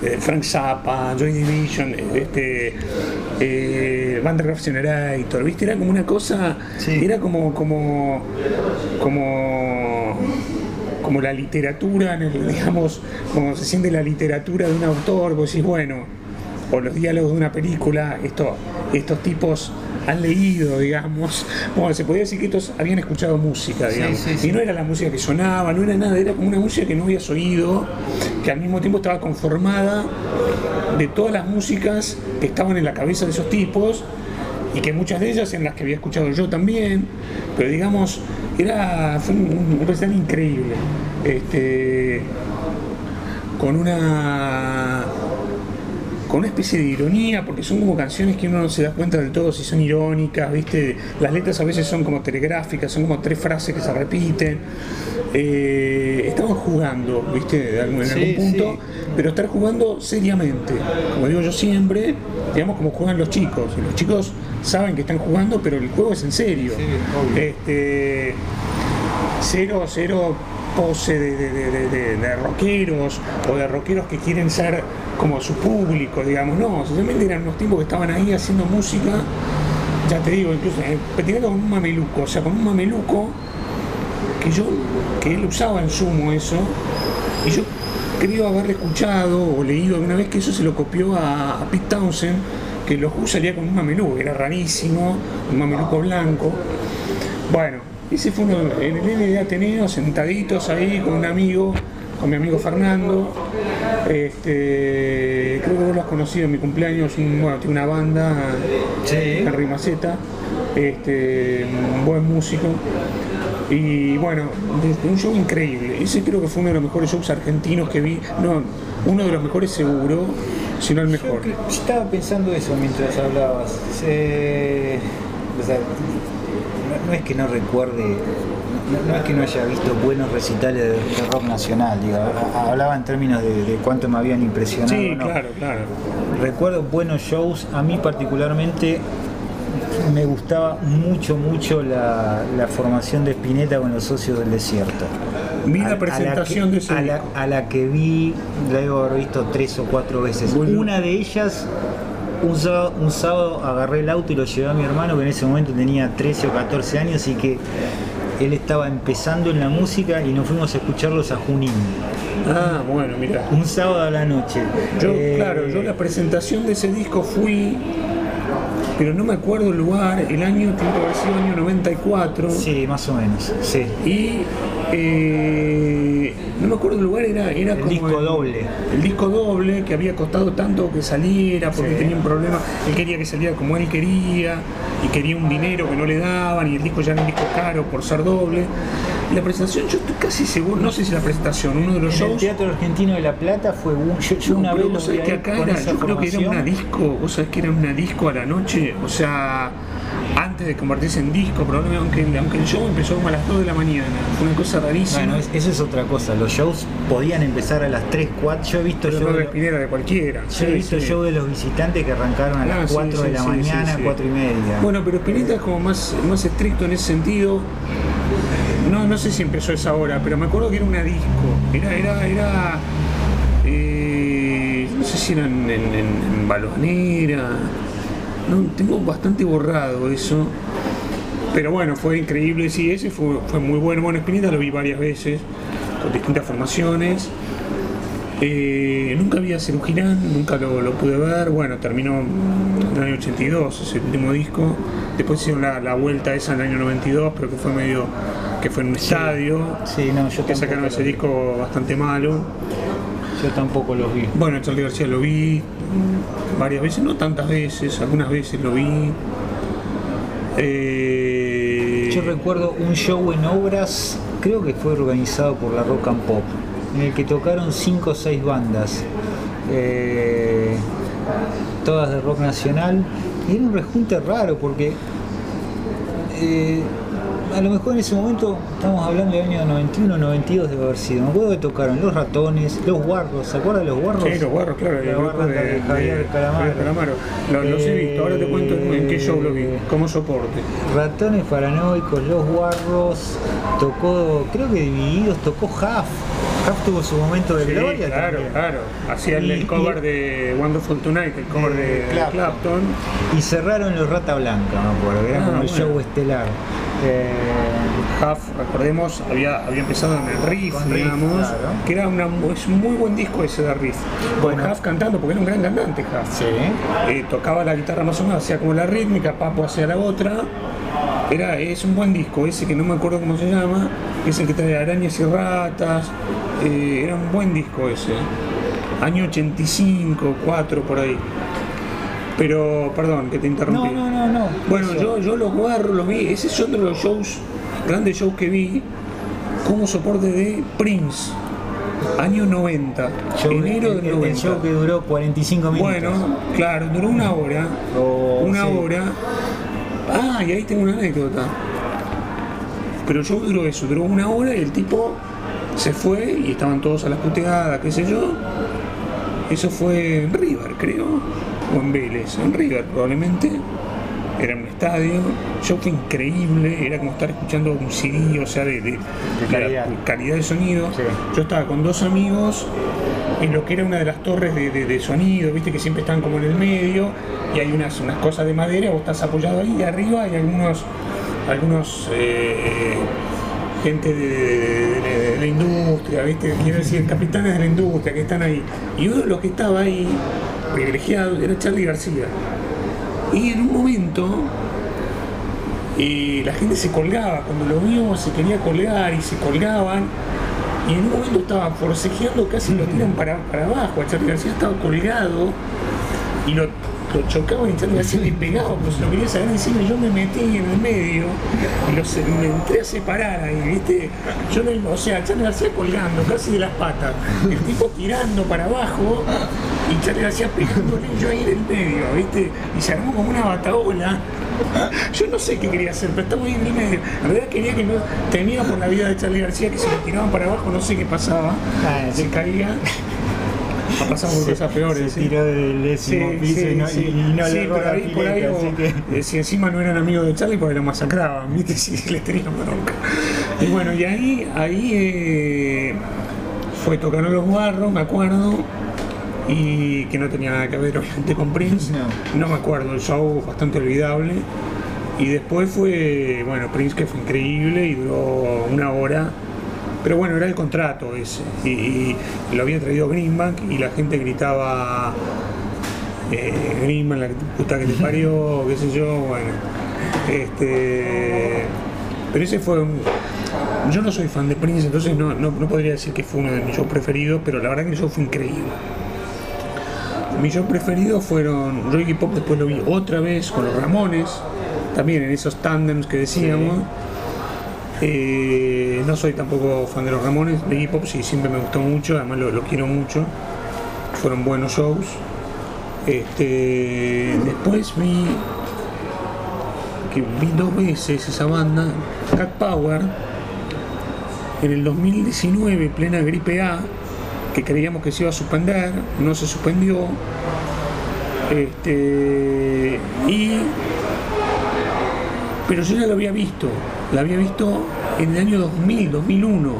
eh, Frank Zappa, Joy Division, eh, este, eh, Van der Graaf Generator, ¿viste? Era como una cosa, Sí. era como, como, como, como la literatura, digamos, como se siente la literatura de un autor, vos decís, bueno, o los diálogos de una película, esto, estos tipos han leído, digamos, bueno, se podía decir que estos habían escuchado música, digamos, sí, sí. y no era la música que sonaba, no era nada, era como una música que no habías oído, que al mismo tiempo estaba conformada de todas las músicas que estaban en la cabeza de esos tipos y que muchas de ellas en las que había escuchado yo también, pero digamos, era fue un, un recital increíble, este, con una con una especie de ironía, porque son como canciones que uno no se da cuenta del todo si son irónicas, ¿viste? Las letras a veces son como telegráficas, son como tres frases que se repiten. Eh, estaban jugando, ¿viste? Algún- En Sí, algún punto, sí. pero estar jugando seriamente. Como digo yo siempre, digamos como juegan los chicos. Y los chicos saben que están jugando, pero el juego es en serio. Sí. Este, cero, cero pose de, de, de- de- rockeros o de rockeros que quieren ser como su público, digamos, no, simplemente eran unos tipos que estaban ahí haciendo música, ya te digo, incluso eh, con un mameluco, o sea, con un mameluco que yo, que él usaba en sumo eso, y yo creo haber escuchado o leído alguna vez que eso se lo copió a, a Pete Townsend, que los Who salía con un mameluco, era rarísimo, un mameluco blanco. Bueno, ese fue uno en el N de Ateneo, sentaditos ahí con un amigo, con mi amigo Fernando. Este, creo que vos lo has conocido en mi cumpleaños, un, bueno, tiene una banda, Sí. Henry Maceta, este, un buen músico. Y bueno, un show increíble. Ese creo que fue uno de los mejores shows argentinos que vi. No, uno de los mejores seguro, si no el mejor. Yo estaba pensando eso mientras hablabas. Eh, o sea, no, no es que no recuerde, no, no es que no haya visto buenos recitales de, de rock nacional, digo, hablaba en términos de, de cuánto me habían impresionado. Sí, no. claro, claro. Recuerdo buenos shows, a mí particularmente me gustaba mucho, mucho la, la formación de Spinetta con los socios del desierto. Vi A- la presentación de ese a la, disco. a la que vi, la debo haber visto tres o cuatro veces. Bueno. Una de ellas, un sábado, un sábado agarré el auto y lo llevé a mi hermano, que en ese momento tenía 13 o 14 años y que él estaba empezando en la música y nos fuimos a escucharlos a Junín. Ah, bueno, mira. Un sábado a la noche. Yo, Eh, claro, yo la presentación de ese disco fui, pero no me acuerdo el lugar, el año tiene que haber sido año 94. Sí, más o menos, sí. Y eh, no me acuerdo el lugar, era, era El como disco doble. El disco doble que había costado tanto que saliera porque Sí. tenía un problema. Él quería que saliera como él quería y quería un dinero que no le daban y el disco ya era un disco caro por ser doble. La presentación, yo estoy casi seguro, no sé si la presentación, uno de los En el shows. Teatro Argentino de La Plata fue un, yo, yo No, una vez vos sabés que acá era, yo creo que era una disco, vos sabés que era una disco a la noche, o sea, antes de convertirse en disco, probablemente, aunque, aunque el show empezó como a las 2 de la mañana, fue una cosa rarísima. Bueno, es- eso es otra cosa. Los shows podían empezar a las 3, 4. Yo he visto pero shows no de, respirera de cualquiera. yo he visto sí. show de los visitantes que arrancaron a Ah, las sí, 4 de la mañana, sí, sí. 4 y media. Bueno, pero Spinetta es como más, más estricto en ese sentido. No, no sé si empezó esa hora, pero me acuerdo que era una disco. Era, era, era. eh, no sé si era en, en, en- en Balvanera. No, tengo bastante borrado eso. Pero bueno, fue increíble, sí, ese fue, fue muy bueno. Bueno, Spinetta lo vi varias veces, con distintas formaciones. Eh, nunca vi a Cerú Girán, nunca lo, lo pude ver. Bueno, terminó en el año 82, es el último disco. Después hicieron la, la vuelta esa en el año 92, pero que fue medio. que fue en un estadio. Sí, no, yo Que sacaron ese disco bastante malo. Yo tampoco los vi. Bueno, Charlie García lo vi varias veces, no tantas veces, algunas veces lo vi. Eh, Yo recuerdo un show en obras, creo que fue organizado por la Rock and Pop, en el que tocaron 5 o 6 bandas, eh, todas de rock nacional. Y era un rejunte raro porque eh, a lo mejor en ese momento, estamos hablando del año 91, 92 debe haber sido. Me acuerdo que tocaron Los Ratones, Los Guarros, ¿se acuerdan de Los Guarros? Sí, los guarros, claro, La barra de, de Javier de- Calamaro. Javier Calamaro. Lo- los he visto, ahora te cuento en, qué show lo vi, Eh, como soporte. Ratones paranoicos, Los Guarros, tocó, creo que Divididos, tocó Huff. Huff tuvo su momento de Sí, gloria claro, también. claro. Hacía el, cover y- de Wonderful Tonight, el cover De de Clapton. Clapton. Y cerraron los Rata Blanca, me acuerdo, que era Ah, como el bueno. show estelar. Eh, Huff, recordemos, había, había empezado en el riff, Con Riff, digamos, claro. que era una, es un muy buen disco ese de riff. Con Bueno. Huff cantando, porque era un gran cantante Huff. sí. Eh, tocaba la guitarra más o menos, hacía como la rítmica, Papo hacía la otra. Era, es un buen disco, ese que no me acuerdo cómo se llama, es el que trae arañas y ratas. eh, era un buen disco ese. Año 85, 4 por ahí. Pero, perdón, que te interrumpí. No, no, no, no. Bueno, Eso. yo, yo los guarro, los vi. Ese es otro de los shows, grandes shows que vi, como soporte de Prince, año 90, Show- enero el- del el- 90. El show que duró 45 minutos. Bueno, claro, duró una hora. O- una sí. hora. Ah, y ahí tengo una anécdota. Pero el show duró eso, duró una hora y el tipo se fue y estaban todos a las puteadas, qué sé yo. Eso fue en River, creo, o en Vélez, en River probablemente. Era un estadio, show fue increíble, era como estar escuchando un CD, o sea, de, de- de la calidad. calidad de sonido. Sí. Yo estaba con dos amigos en lo que era una de las torres de, sonido, viste que siempre están como en el medio y hay unas, unas cosas de madera, vos estás apoyado ahí y arriba hay algunos, algunos eh, gente de la industria, viste, quiero decir, capitanes de la industria que están ahí. Y uno de los que estaba ahí, privilegiado, era Charlie García. Y en un momento y la gente se colgaba, cuando lo vio se quería colgar y se colgaban y en un momento estaba forcejeando, casi lo tiran para, para abajo, a Charlie García estaba colgado y lo, lo chocaban y Charlie García le pegaba, pues lo quería sacar encima yo me metí en el medio y me entré a separar ahí, ¿viste? Yo no, o sea, Charlie García colgando, casi de las patas, el tipo tirando para abajo y Charlie García pegándole y yo ahí en el medio, ¿viste? Y se armó como una bataola. Yo no sé qué quería hacer, pero estaba ahí en el medio. En realidad quería que no temía por la vida de Charlie García que si lo tiraban para abajo no sé qué pasaba. Ah, se sí. caía. Ha pasado por cosas peores. Se tiró del décimo Sí, piso sí, y no, sí. y no Sí, le pero ahí por ahí, que... eh, si encima no eran amigos de Charlie, porque lo masacraban, ¿viste? Si les tenían bronca. Y bueno, y ahí, ahí eh, fue tocando los barros, me acuerdo, y que no tenía nada que ver obviamente con Prince. No. No me acuerdo, el show bastante olvidable. Y después fue, bueno, Prince que fue increíble y duró una hora. Pero bueno, era el contrato ese. Y, y lo había traído Greenbank y la gente gritaba eh, Greenbank, la puta que te parió, qué sé yo, bueno. Este, pero ese fue un... Yo no soy fan de Prince, entonces no, no, no podría decir que fue uno de mis shows preferidos, pero la verdad que el show fue increíble. Mis shows preferidos fueron Iggy Pop, después lo vi otra vez con los Ramones, también en esos tandems que decíamos. Eh, no soy tampoco fan de los Ramones, Iggy Pop sí, siempre me gustó mucho, además lo, lo quiero mucho. Fueron buenos shows. Este, después vi que vi dos veces esa banda, Cat Power, en el 2019, plena gripe A, que creíamos que se iba a suspender, no se suspendió. Este, y pero yo ya lo había visto, la había visto en el año 2000, 2001,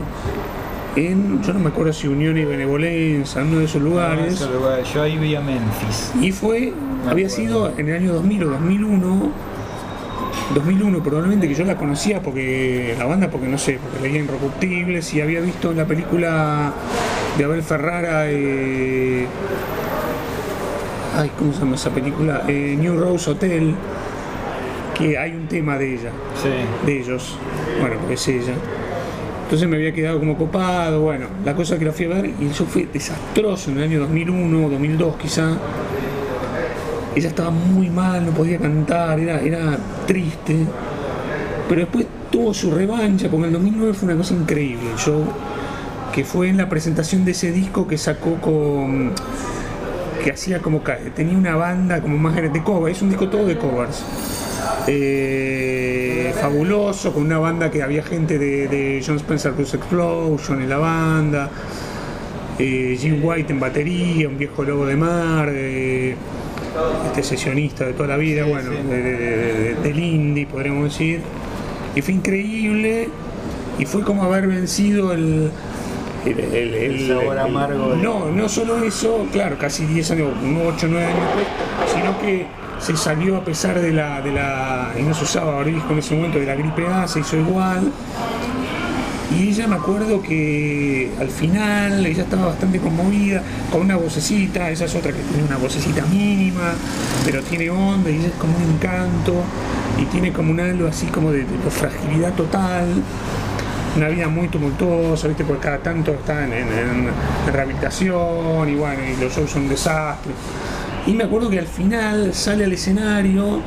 en, yo no me acuerdo si Unión y Benevolencia, en uno de esos lugares. Ese lugar, Yo ahí vi a Memphis. Y fue, Me había sido en el año 2000 o 2001, 2001 probablemente que yo la conocía porque la banda, porque no sé, porque leía Inrecuptibles y había visto en la película de Abel Ferrara. eh, ay, ¿cómo se llama esa película? Eh, New Rose Hotel, que hay un tema de ella, Sí. de ellos. Bueno, porque es ella. Entonces me había quedado como copado, bueno, la cosa que la fui a ver y eso fue desastroso en el año 2001, 2002 quizá. Ella estaba muy mal, no podía cantar, era, era triste. Pero después tuvo su revancha, porque en el 2009 fue una cosa increíble el show, que fue en la presentación de ese disco que sacó con. que hacía como. tenía una banda como más grande de covers, es un disco todo de covers. Eh, fabuloso, con una banda que había gente de, de John Spencer Blues Explosion en la banda, eh, Jim White en batería, un viejo lobo de mar, eh, este sesionista de toda la vida, bueno, de- de- de- del indie, podríamos decir. Y fue increíble, y fue como haber vencido el. El, el- el- sabor amargo No, no solo eso, claro, casi 10 años, 8 o 9 años después, sino que se salió a pesar de la, de la. y no se usaba barbijo en ese momento, de la gripe A, se hizo igual. Y ella me acuerdo que al final ella estaba bastante conmovida, con una vocecita, esa es otra que tiene una vocecita mínima, pero tiene onda y ella es como un encanto y tiene como un halo así como de, de fragilidad total. Una vida muy tumultuosa, ¿viste? Porque cada tanto está en, en- rehabilitación y bueno, y los shows son un desastre. Y me acuerdo que al final sale al escenario,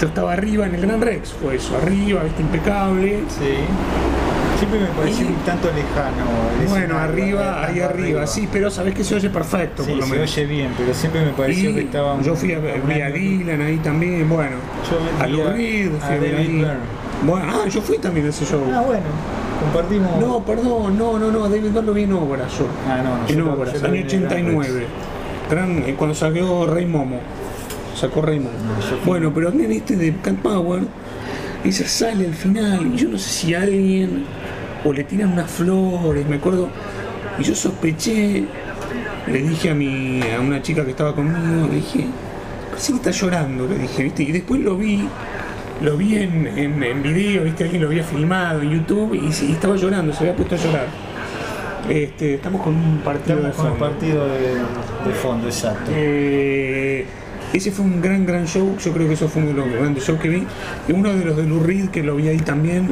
yo estaba arriba en el Gran Rex, fue eso, arriba, ¿viste? Impecable. Sí. Siempre me pareció un tanto lejano. Bueno, arriba, ahí arriba, sí, pero sabes que se oye perfecto, Sí, por lo se menos. oye bien, pero siempre me pareció Y que estaba. yo fui a vi a Dylan ahí también, bueno, Yo a Lou a- Reed, a fui a ver David. Bueno, ah, yo fui también a ese show. Ah, bueno, compartimos. No, perdón, no, no, no, David Byrne lo vi en obras yo. Ah, no, en yo lo año vi en el Gran 89. Gran, eh, cuando salió Rey Momo. Sacó Rey Momo. No, Bueno, pero en este de Cat Power, ella sale al final y yo no sé si alguien o le tiran unas flores, me acuerdo. Y yo sospeché, le dije a mi a una chica que estaba conmigo, le dije, parece que está llorando, le dije, ¿viste? Y después lo vi, lo vi en, en, en video, ¿viste? Alguien lo había filmado en YouTube y, estaba llorando, se había puesto a llorar. Este, estamos con un partido Estamos de con el fondo. partido de, de fondo, exacto. Eh, ese fue un gran, gran show. Yo creo que eso fue uno de los grandes shows que vi. Uno de los de Lou Reed, que lo vi ahí también.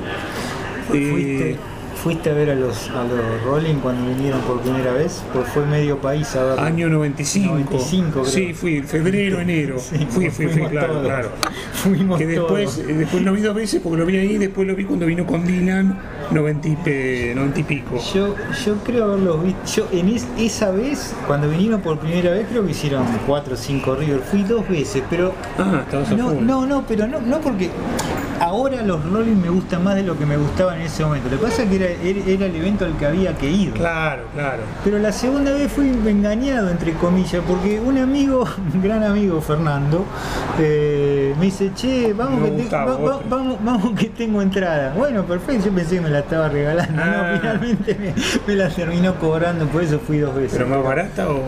Eh, ¿Fuiste, a ver a los, a los Rolling cuando vinieron por primera vez? Pues fue medio país a ver. año 95. 95, creo. Sí, fui, febrero, enero. Sí, fui, fui, fui, claro, todos. claro. Fuimos Que después, todos. eh, después lo vi dos veces porque lo vi ahí, después lo vi cuando vino con Dylan, 90 y, pe- 90 y pico. Yo, yo creo haberlos visto. Yo en es- esa vez, cuando vinieron por primera vez, creo que hicieron 4 o 5 River. Fui dos veces, pero. Ah, estabas No, no, no, pero no, no porque ahora los Rolling me gustan más de lo que me gustaban en ese momento. Lo que pasa es que era, el evento al que había que ir. Claro, claro. Pero la segunda vez fui engañado, entre comillas, porque un amigo, un gran amigo, Fernando, eh, me dice, che, vamos Me que, te- gustaba, va- va- otro. vamos, vamos que tengo entrada. Bueno, perfecto, yo pensé que me la estaba regalando. Ah. No, finalmente me, me la terminó cobrando, por eso fui dos veces. ¿Pero más barata o.?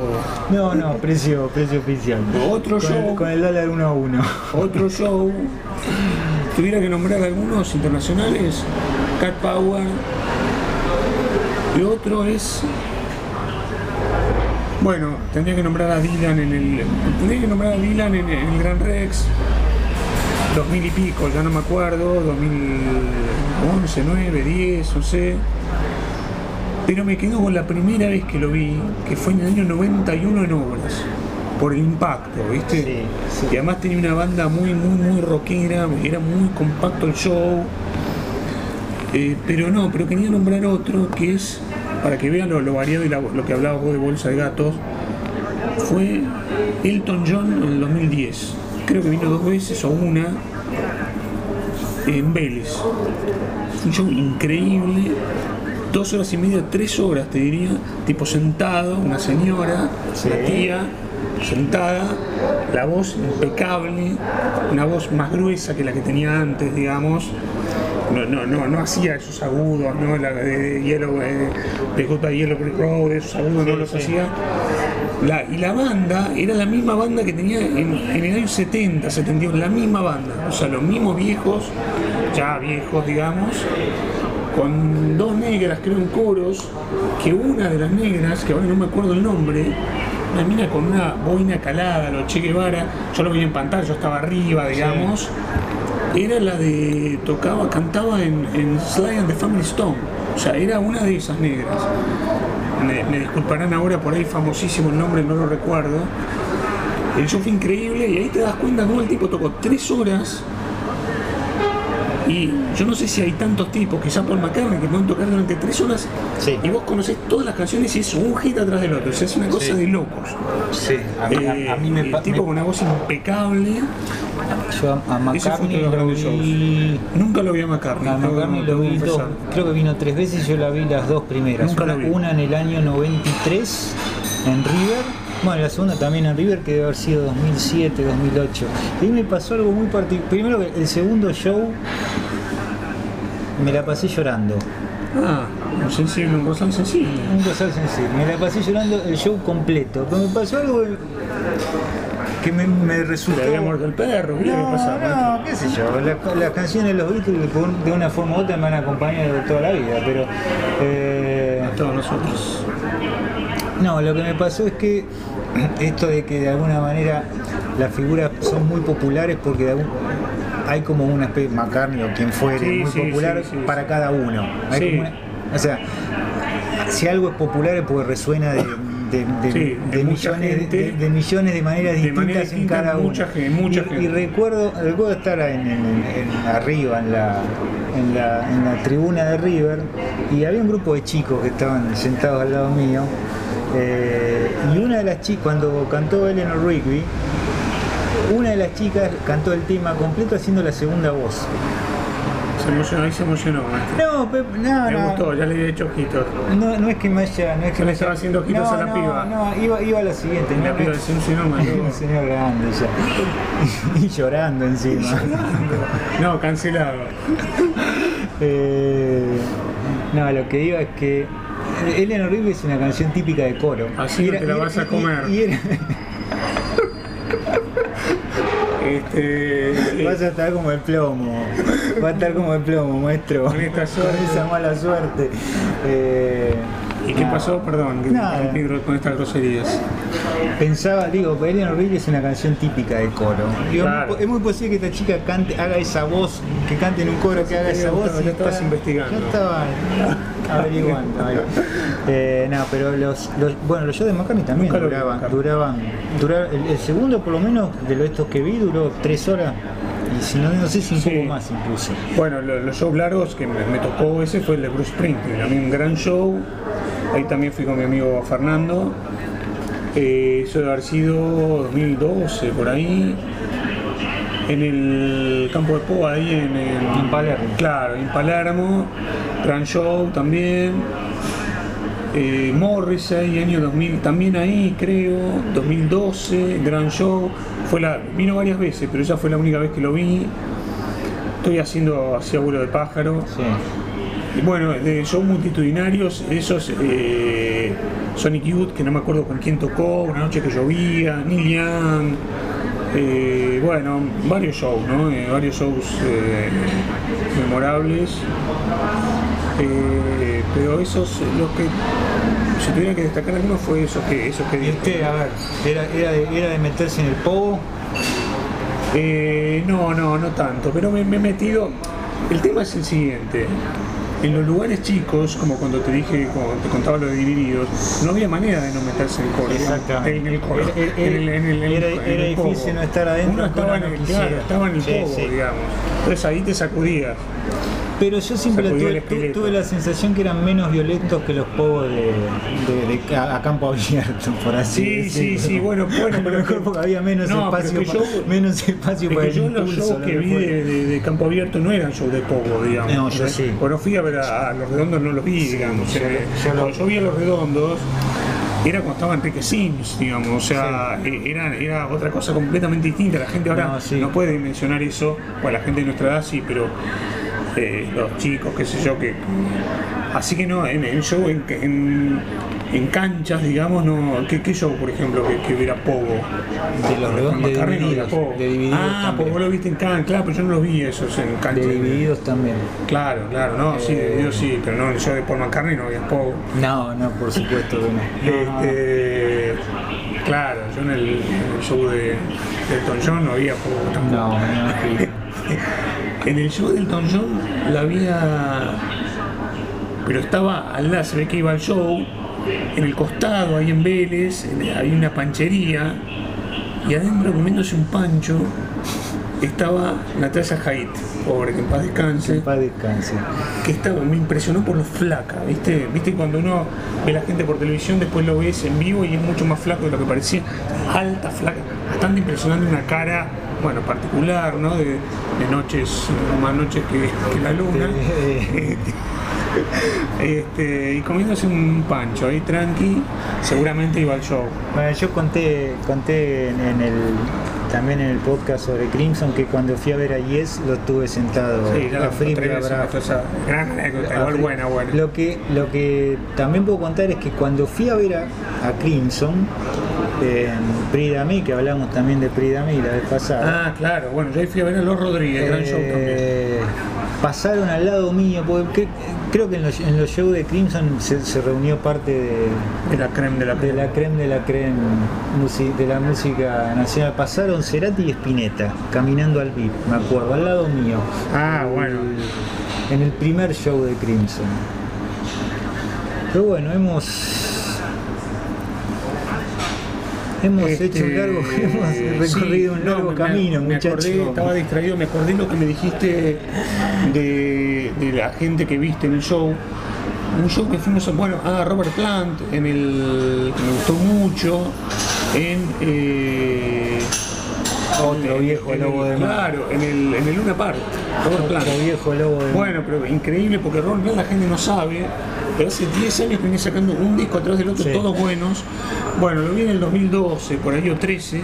No, no, precio, precio oficial. Otro con, show. El, con el dólar uno a uno. Otro show. Tuviera que nombrar algunos internacionales. Cat Power. Y otro es. Bueno, tendría que nombrar a Dylan en el. Tendría que nombrar a Dylan en, el Gran Rex. 2000 y pico, ya no me acuerdo. 2011, 9, 10, no sé. Pero me quedo con la primera vez que lo vi, que fue en el año 91 en obras. Por el impacto, ¿viste? Sí, sí. Y además tenía una banda muy, muy, muy rockera, era muy compacto el show. Eh, pero no, pero quería nombrar otro que es, para que vean lo, lo variado y la- lo que hablabas vos de Bolsa de Gatos, fue Elton John en el 2010. Creo que vino dos veces o una en Vélez. Fue un show increíble, dos horas y media, tres horas te diría, tipo sentado, una señora, Sí. una tía, sentada, la voz impecable, una voz más gruesa que la que tenía antes, digamos. No, no, no, no hacía esos agudos, ¿no? La de Yellow, eh, de Goodbye Yellow Brick Road, esos agudos no los sí. hacía. La- y la banda era la misma banda que tenía en, en el año 70, 71, la misma banda, o sea, los mismos viejos, ya viejos, digamos, con dos negras, creo, en coros, que una de las negras, que ahora no me acuerdo el nombre, una mina con una boina calada, lo Che Guevara, yo lo vi en pantalla, yo estaba arriba, digamos, era la de, tocaba, cantaba en, en Sly and the Family Stone, o sea, era una de esas negras. Me, me disculparán ahora por ahí famosísimo el nombre, no lo recuerdo. El show fue increíble y ahí te das cuenta cómo el tipo tocó tres horas y yo no sé si hay tantos tipos, quizá Paul McCartney, que pueden tocar durante tres horas Sí. y vos conocés todas las canciones y es un hit atrás del otro. O sea, es una cosa Sí. de locos. Sí, a mí, a- Eh, a mí me, el tipo me- con una voz impecable. Yo a, a McCartney lo vi. Nunca lo vi a McCartney. A McCartney lo vi dos, creo que vino tres veces y yo la vi las dos primeras. Nunca una, lo vi. una en el año 93 en River. Bueno, la segunda también en River, que debe haber sido 2007, 2008. Y ahí me pasó algo muy particular. Primero que el segundo show me la pasé llorando. Ah, un sensible, un rosal sensible. Un rosal sensible. Me la pasé llorando el show completo. Pero me pasó algo que me, me resultó. Le había muerto el perro, ¿qué? No, no, qué sé yo. La- Las canciones de los Beatles de una forma u otra me han acompañado toda la vida, pero. eh, A todos nosotros. no, lo que me pasó es que esto de que de alguna manera las figuras son muy populares porque de algún- hay como una especie, McCartney o quien fuere, Sí, muy sí, popular sí, para cada uno. Hay como una- o sea, si algo es popular es porque resuena de, de- de- Sí, de de millones, gente. de, de millones de maneras De distintas manera en cada mucha uno. gente, mucha y, gente. y recuerdo, recuerdo estar en, en- en- arriba en la, en, la, en la tribuna de River y había un grupo de chicos que estaban sentados al lado mío eh, y una de las chicas, cuando cantó Eleanor Rigby, una de las chicas cantó el tema completo haciendo la segunda voz. Se emocionó, ahí se emocionó. No, Pep, no, Me no. gustó, ya le había hecho ojitos. No, no es que me haya. No es que le me estaba haciendo ojitos no, a la no, piba. No, iba, iba a la siguiente. La no, piba decía un sinoma, un señor grande ya. y llorando encima. No, cancelado. Eh, no, lo que iba es que Eleanor Rigby es una canción típica de coro. Así Y no te la vas a comer. y era- Este, vas a estar como el plomo. Va a estar como el plomo, maestro. Con esta suerte. Con esa mala suerte. Eh, ¿Y qué pasó? Perdón, Nada. con estas groserías. Pensaba, digo, Eleanor Rigby es una canción típica de coro. Digo, Claro. Es muy posible que esta chica cante, haga esa voz, que cante en un coro, que haga esa voz. ya estabas investigando. Ya estaba averiguando. ahí. Eh, no, pero los, los- bueno, los shows de McCartney también Nunca duraban, duraban, duraban- el, el segundo por lo menos de los estos que vi duró tres horas y si no, no sé si un Sí. poco más incluso. Bueno, lo- los shows largos que me, me tocó ese fue el de Bruce Springsteen, a mí un gran show. Ahí también fui con mi amigo Fernando. Eh, eso debe haber sido 2012, por ahí. En el campo de Poa, ahí en, el- En Palermo. Claro, en Palermo. Gran show también. Eh, Morrissey, año 2000, también ahí creo, 2012, gran show. Fue la, vino varias veces, pero esa fue la única vez que lo vi. Estoy haciendo así abuelo de pájaro. Sí. Y bueno, de shows multitudinarios, esos eh, Sonic Youth, que no me acuerdo con quién tocó, una noche que llovía, Neil Young, eh, bueno, varios shows, ¿no? Eh, varios shows eh, memorables. Eh, pero esos, los que, si tuviera que destacar alguno, fue esos que, esos que usted, a ver, era, era, de, era de meterse en el pogo. Eh, no, no, no tanto, pero me, me he metido. El tema es el siguiente. En los lugares chicos, como cuando te dije, cuando te contaba lo de divididos, no había manera de no meterse en el coro. Exactamente. En el coro. Era- en el- el difícil no estar adentro, Uno estaba en el, claro, estaba en el Sí, sí. digamos. Entonces ahí te sacudías. Pero yo siempre tuve, la sensación que eran menos violentos que los pogos de, de- de ca- a campo abierto, por así Sí, sí, decirlo. sí, bueno, bueno, A lo pero mejor que- porque había menos No, espacio, que pa- yo- menos espacio Es para que el yo los shows que vi de, campo abierto no eran shows de poco, digamos. No, yo ¿eh? sí. Bueno, fui a ver a, a los redondos, no los vi, digamos. eh, cuando yo vi a los redondos, era cuando estaba Enrique Sims, digamos. O sea, eh, era, era otra cosa completamente distinta. La gente ahora No, no, sí. puede dimensionar eso. Bueno, la gente de nuestra edad sí, pero eh, los chicos, qué sé yo, que. Así que no, en el show en, en, en canchas, digamos, no. ¿Qué, qué show, por ejemplo, que, que hubiera Pogo? De los redondos, de no divididos. hubiera Pogo. De divididos ah, vos lo viste en canchas, claro, pero yo no los vi esos en canchas. De divididos también. Claro, claro, no, sí, de Eh. Dios sí, pero no en el show de Paul McCartney no había Pogo. No, no, por supuesto que no. No, no, no. Este, claro, yo en el, en el show de, Elton John no había Pogo tampoco. No, imagino. En el show de Elton John la había. Pero estaba al lado, se ve que iba al show. En el costado, ahí en Vélez, había una panchería. Y adentro, comiéndose un pancho, estaba Natasha Haidt, pobre, que en paz Que descanse. en paz descanse. Que estaba, me impresionó por lo flaca, ¿viste? ¿Viste? Cuando uno ve a la gente por televisión, después lo ves en vivo y es mucho más flaco de lo que parecía. Alta, flaca, bastante impresionante, una cara, bueno, particular, ¿no? De, de noches, más noches que, que la luna. Eh, Este, y comiéndose un pancho ahí tranqui, seguramente iba al show. Bueno, yo conté, conté en, en el también en el podcast sobre Crimson que cuando fui a ver a Yes lo tuve sentado Sí, ya a Free gran anécdota, igual buena, buena. Lo que, lo que también puedo contar es que cuando fui a ver a, a Crimson, en Pridami, que hablamos también de Pridami la vez pasada, Ah, claro, bueno, yo fui a ver a Los Rodríguez, gran show también. eh, pasaron al lado mío, porque creo que en los, en los shows de Crimson se, se reunió parte de, De la creme de la de creme. la creme de la creme de la música nacional. Pasaron Cerati y Spinetta caminando al beat, me acuerdo, al lado mío. Ah, bueno. El- en el primer show de Crimson. Pero bueno, hemos. Hemos Este, hecho un largo, hemos recorrido sí, un no, largo me- camino, me acordé, estaba distraído, me acordé lo que me dijiste de, de la gente que viste en el show. Un show que fuimos a, bueno, a Robert Plant, en el que me gustó mucho, en eh, Otro viejo lobo de mar. Claro, en el, en el Luna Park, Robert Plant. Otro viejo lobo de mar. Bueno, pero increíble porque Plant la gente no sabe, pero hace 10 años venía sacando un disco atrás del otro, Sí. todos buenos. Bueno, lo vi en el 2012, por ahí o 13,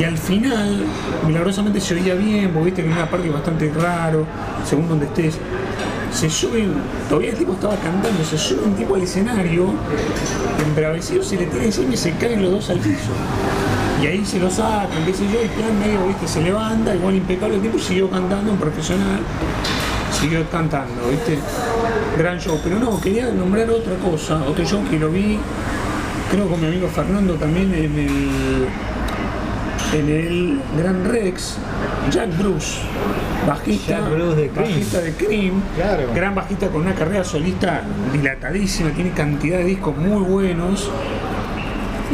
y al final, milagrosamente se oía bien, porque viste que en una parte bastante raro, según donde estés. Se sube, todavía el tipo estaba cantando, se sube un tipo al escenario, embravecido, se le tira encima y se caen los dos al piso. Y ahí se lo sacan, qué sé yo, y plan medio, viste, se levanta, igual impecable el tipo, siguió cantando, un profesional, siguió cantando, viste, gran show. Pero no, quería nombrar otra cosa, otro show que lo vi, creo con mi amigo Fernando también en el en el Gran Rex, Jack Bruce, bajista, Jack Bruce de Cream. bajista de Cream, Claro. gran bajista con una carrera solista dilatadísima, tiene cantidad de discos muy buenos.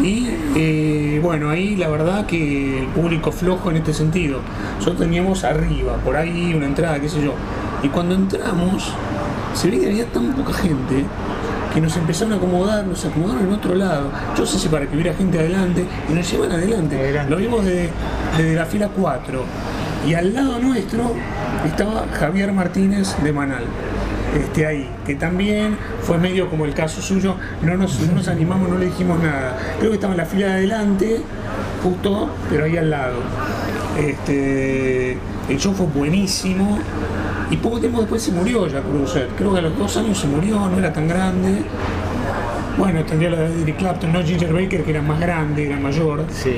Y eh, bueno, ahí la verdad que el público flojo en este sentido. Nosotros teníamos arriba, por ahí una entrada, qué sé yo. Y cuando entramos, se ve que había tan poca gente que nos empezaron a acomodar, nos acomodaron en otro lado. Yo sé si para que hubiera gente adelante y nos llevan adelante. Adelante. Lo vimos desde, desde la fila 4. Y al lado nuestro estaba Javier Martínez de Manal. Este, ahí, que también fue medio como el caso suyo, no nos, no nos animamos, no le dijimos nada. Creo que estaba en la fila de adelante, justo, pero ahí al lado. Este, el show fue buenísimo y poco tiempo después se murió Jack Bruce. Creo que a los dos años se murió, no era tan grande. Bueno, tendría la de Eric Clapton, no Ginger Baker, que era más grande, era mayor. Sí.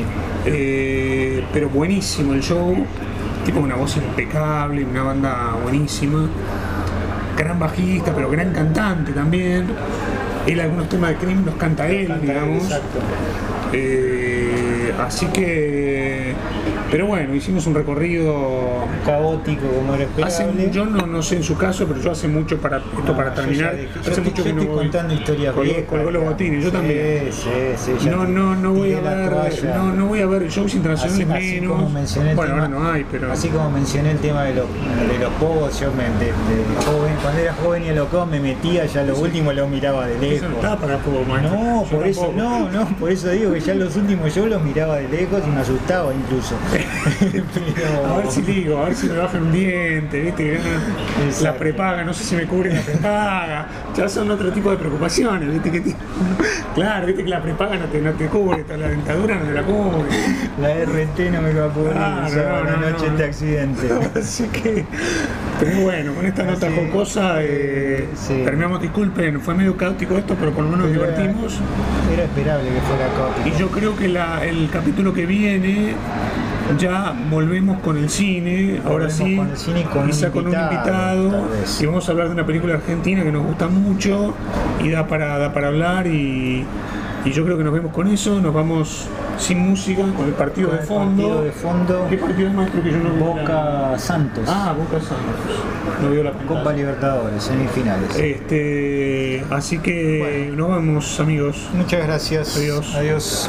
Eh, pero buenísimo el show, tipo una voz impecable, una banda buenísima, gran bajista, pero gran cantante también. Él algunos temas de Cream los canta él, digamos. Exacto. Eh, así que, pero bueno, hicimos un recorrido. Caótico como era Hace, esperable. yo no, no sé en su caso, pero yo hace mucho para esto No, para yo terminar. yo hace estoy- mucho yo que no estoy voy. contando historias Colgó- colgó los botines, yo también. Sí, sí, No, no, no voy a ver, no, no voy a ver shows Así, internacionales así menos. como bueno, tema, ahora no hay, pero así como mencioné el tema de los, de los pogos, yo me, de, de joven, cuando era joven y loco me metía, ya lo último lo miraba de eso lejos. no está para maestro. No, por eso, no, no, por eso digo que ya los últimos yo los miraba de lejos y me asustaba incluso. Pero- A ver si digo, a ver si me bajan un diente, ¿viste? Que no- La Exacto. prepaga, no sé si me cubre la prepaga. Ya son otro tipo de preocupaciones, ¿viste? Que claro, ¿viste? Que la prepaga no te, no te cubre, la dentadura no te la cubre. La RT no me va a cubrir Claro, esa no, buena no, noche no. este accidente. Así que, Pero bueno, con esta nota Así, jocosa eh, sí. terminamos, disculpen, fue medio caótico esto, pero por lo menos nos Era- divertimos. Era esperable que fuera caótico. Y yo creo que la- el capítulo que viene ya volvemos con el cine, ahora sí, con el cine y con un quizá un invitado, vez. y vamos a hablar de una película argentina que nos gusta mucho y da para, da para hablar y, y yo creo que nos vemos con eso, nos vamos sin música, con el partido Con de el fondo. partido de fondo, ¿Qué partido es maestro que yo no vi? Boca Santos. Ah, Boca Santos. No veo la pantalla. Copa Libertadores, semifinales. Este, así que nos vamos amigos. Muchas gracias. Adiós. Adiós.